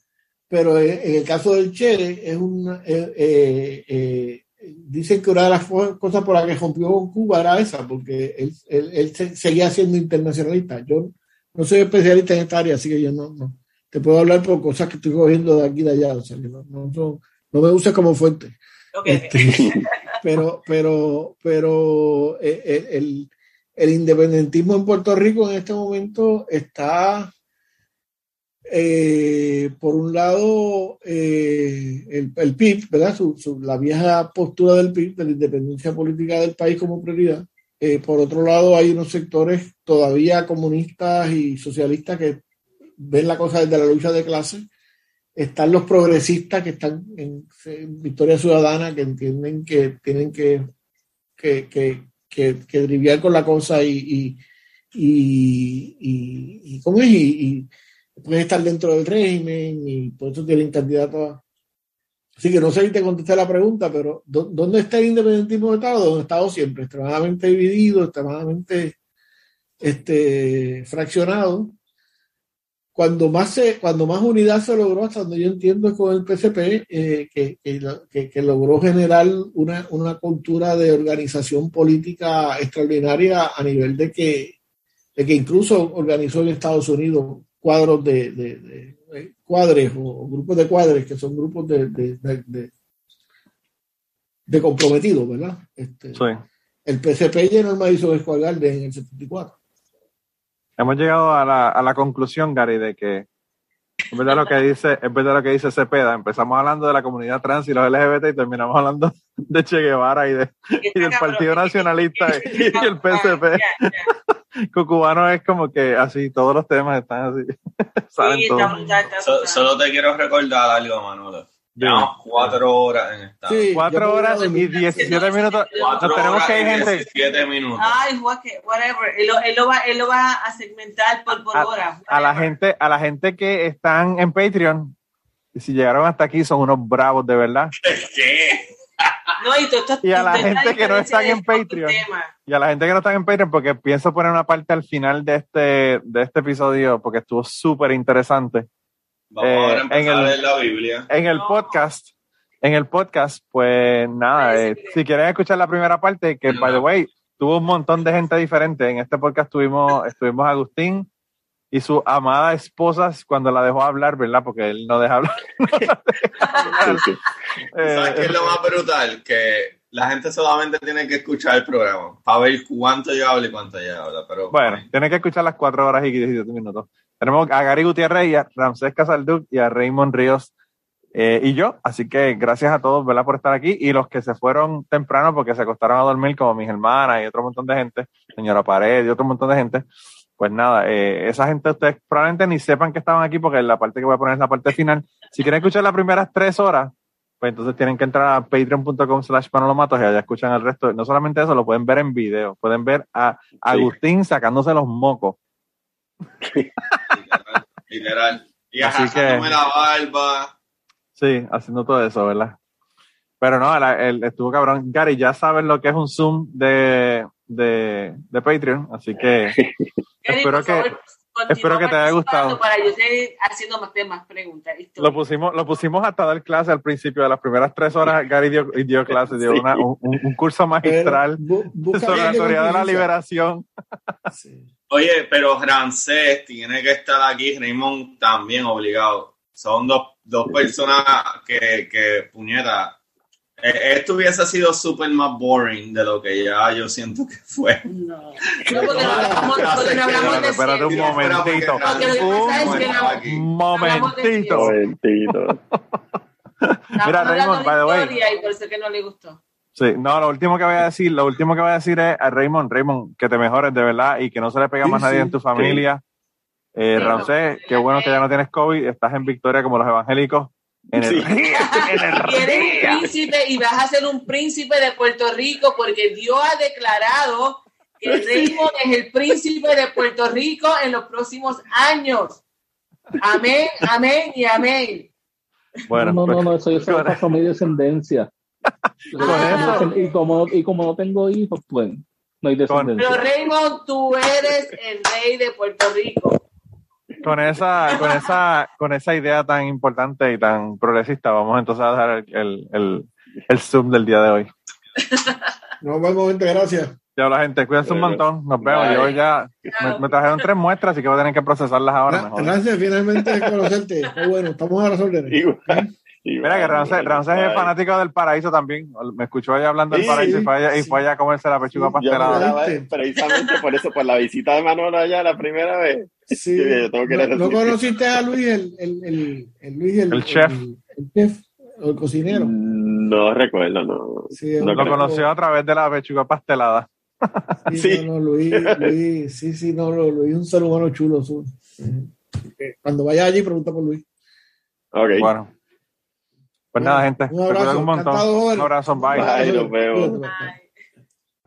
Pero en el caso del Che es una... Eh, eh, eh dicen que una de las cosas por las que rompió Cuba era esa, porque él, él, él, seguía siendo internacionalista. Yo no soy especialista en esta área, así que yo no, no te puedo hablar por cosas que estoy cogiendo de aquí y de allá, o sea, que no, no, no, no me uses como fuente. Okay. Este, pero, pero, pero eh, el, el independentismo en Puerto Rico en este momento está eh, por un lado, eh, el, el, PIB, ¿verdad? Su, su, la vieja postura del PIB, de la independencia política del país como prioridad. Eh, por otro lado, hay unos sectores todavía comunistas y socialistas que ven la cosa desde la lucha de clase. Están los progresistas que están en, en Victoria Ciudadana, que entienden que tienen que, que, que, que, que con la cosa y, y, y, y ¿cómo es? y, y pueden estar dentro del régimen y por eso tienen candidatos. Así que no sé si te contesté la pregunta, pero ¿dónde está el independentismo de Estado? Donde ha estado siempre, extremadamente dividido, extremadamente este, fraccionado. Cuando más, se, cuando más unidad se logró, hasta donde yo entiendo, es con el PCP, eh, que, que, que, logró generar una, una cultura de organización política extraordinaria a nivel de que, de que incluso organizó en Estados Unidos cuadros de, de, de, de cuadres o, grupos de cuadres que son grupos de, de, de comprometidos, ¿verdad? Este, sí. El PCP llenó el Madison Square Garden en el 74. Hemos llegado a la, a la conclusión, Gary, de que es verdad lo que dice, es verdad lo que dice Cepeda. Empezamos hablando de la comunidad trans y los LGBT y terminamos hablando de Che Guevara y, de, y del Partido Nacionalista y, y el PCP. Cucubano es como que así, todos los temas están así. Salen sí, todos. So, solo te quiero recordar algo, Manolo. Llevamos cuatro horas en esta. Sí, cuatro horas y 17 minutos. Cuatro Nos tenemos que ir, gente. 17 minutos. Ay, whatever. Él lo, él lo, va, él lo va a segmentar por, por a, hora. A la gente, a la gente que están en Patreon, y si llegaron hasta aquí, son unos bravos de verdad. ¿Qué? Y a la gente que no están en Patreon. Y a la gente que no están en Patreon, porque pienso poner una parte al final de este, de este episodio, porque estuvo súper interesante. Vamos a eh, en el, la Biblia. En el podcast. En el podcast, pues nada, eh, si quieren escuchar la primera parte, que by the way, tuvo un montón de gente diferente. En este podcast tuvimos, estuvimos Agustín, y su amada esposa cuando la dejó hablar, ¿verdad? Porque él no deja hablar. ¿Sabes qué es lo más brutal? Que la gente solamente tiene que escuchar el programa para ver cuánto yo hablo y cuánto ella habla. Pero, bueno, tiene que escuchar las cuatro horas y 17 minutos. Tenemos a Gary Gutiérrez y a Ramsés Casalduc y a Raymond Ríos eh, y yo. Así que gracias a todos, ¿verdad? Por estar aquí y los que se fueron temprano porque se acostaron a dormir, como mis hermanas y otro montón de gente, señora Pared y otro montón de gente pues nada, eh, esa gente ustedes probablemente ni sepan que estaban aquí porque la parte que voy a poner es la parte final. Si quieren escuchar las primeras tres horas, pues entonces tienen que entrar a patreon.com slash panolomatos y allá escuchan el resto. No solamente eso, lo pueden ver en video. Pueden ver a Agustín sacándose los mocos. literal, Y Así que, la barba. Sí, haciendo todo eso, ¿verdad? Pero no, el, estuvo cabrón. Gary, ya sabes lo que es un Zoom de, de, de Patreon, así que espero que espero que te haya gustado. Para yo seguir haciendo más, temas, preguntas. Lo pusimos, lo pusimos hasta dar clase al principio de las primeras tres horas. Gary dio, dio clase, dio una, un, un, curso magistral sobre la teoría de la liberación. Oye, pero Rancés tiene que estar aquí, Raymond también obligado. Son dos, dos personas que, que puñeta, esto hubiese sido súper más boring de lo que ya yo siento que fue. No, no porque no hablamos, no hablamos de Espérate un momentito. Un momentito. momentito. Mira, Raymond, by the way. Y por eso que no le gustó. Sí, no, lo último que voy a decir, lo último que voy a decir es a Raymond, Raymond, que te mejores de verdad y que no se le pega más a nadie en tu familia. Eh, Ramsés, qué bueno que ya no tienes COVID, estás en victoria como los evangélicos. Energía, Eres príncipe y vas a ser un príncipe de Puerto Rico porque Dios ha declarado que Raymond es el príncipe de Puerto Rico en los próximos años. Amén, amén y amén. Bueno, no, no, no, eso yo soy pasó mi descendencia. y, como, y como no tengo hijos, pues no hay descendencia. Pero Raymond, tú eres el rey de Puerto Rico con esa, con esa, con esa idea tan importante y tan progresista, vamos entonces a dejar el, el, el, Zoom del día de hoy. Nos vemos, gente, gracias. Ya la gente, cuídense un montón, nos vemos. Yo ya me, trajeron tres muestras, así que voy a tener que procesarlas ahora. Gracias, finalmente conocerte. bueno, estamos a las órdenes. Mira que Ramsés, es fanático del paraíso también. Me escuchó allá hablando del paraíso y, fue allá, y fue allá a comerse la pechuga pastelada. precisamente por eso, por la visita de Manolo allá la primera vez. Sí. no, conociste a Luis, el, el, el, Luis, el, chef. El, chef, el cocinero. No recuerdo, no. lo conoció a través de la pechuga pastelada. Sí, No, Luis, Luis, sí, sí, no, Luis un ser humano chulo. Cuando vaya allí, pregunta por Luis. Ok. Bueno. Pues nada, gente. Un abrazo. Un, montón. un abrazo. Bye.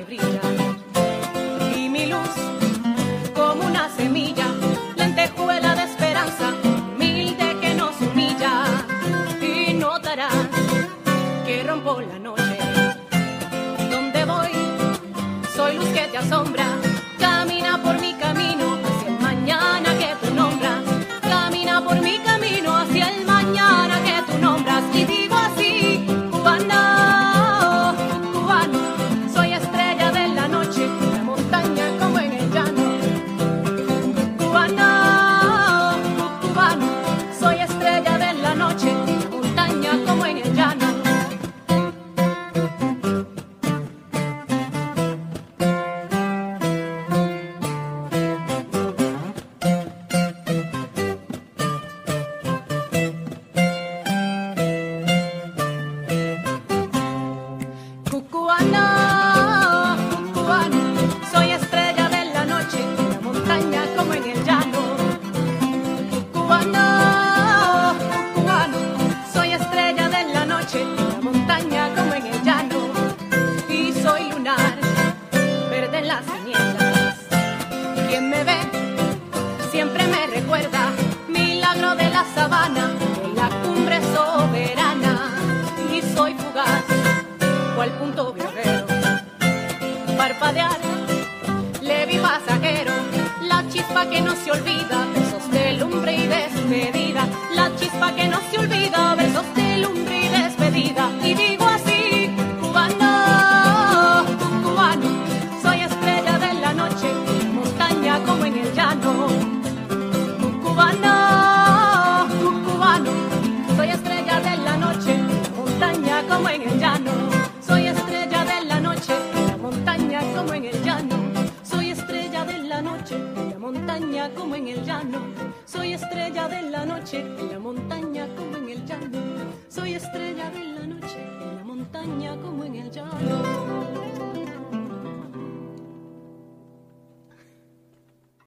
Que brilla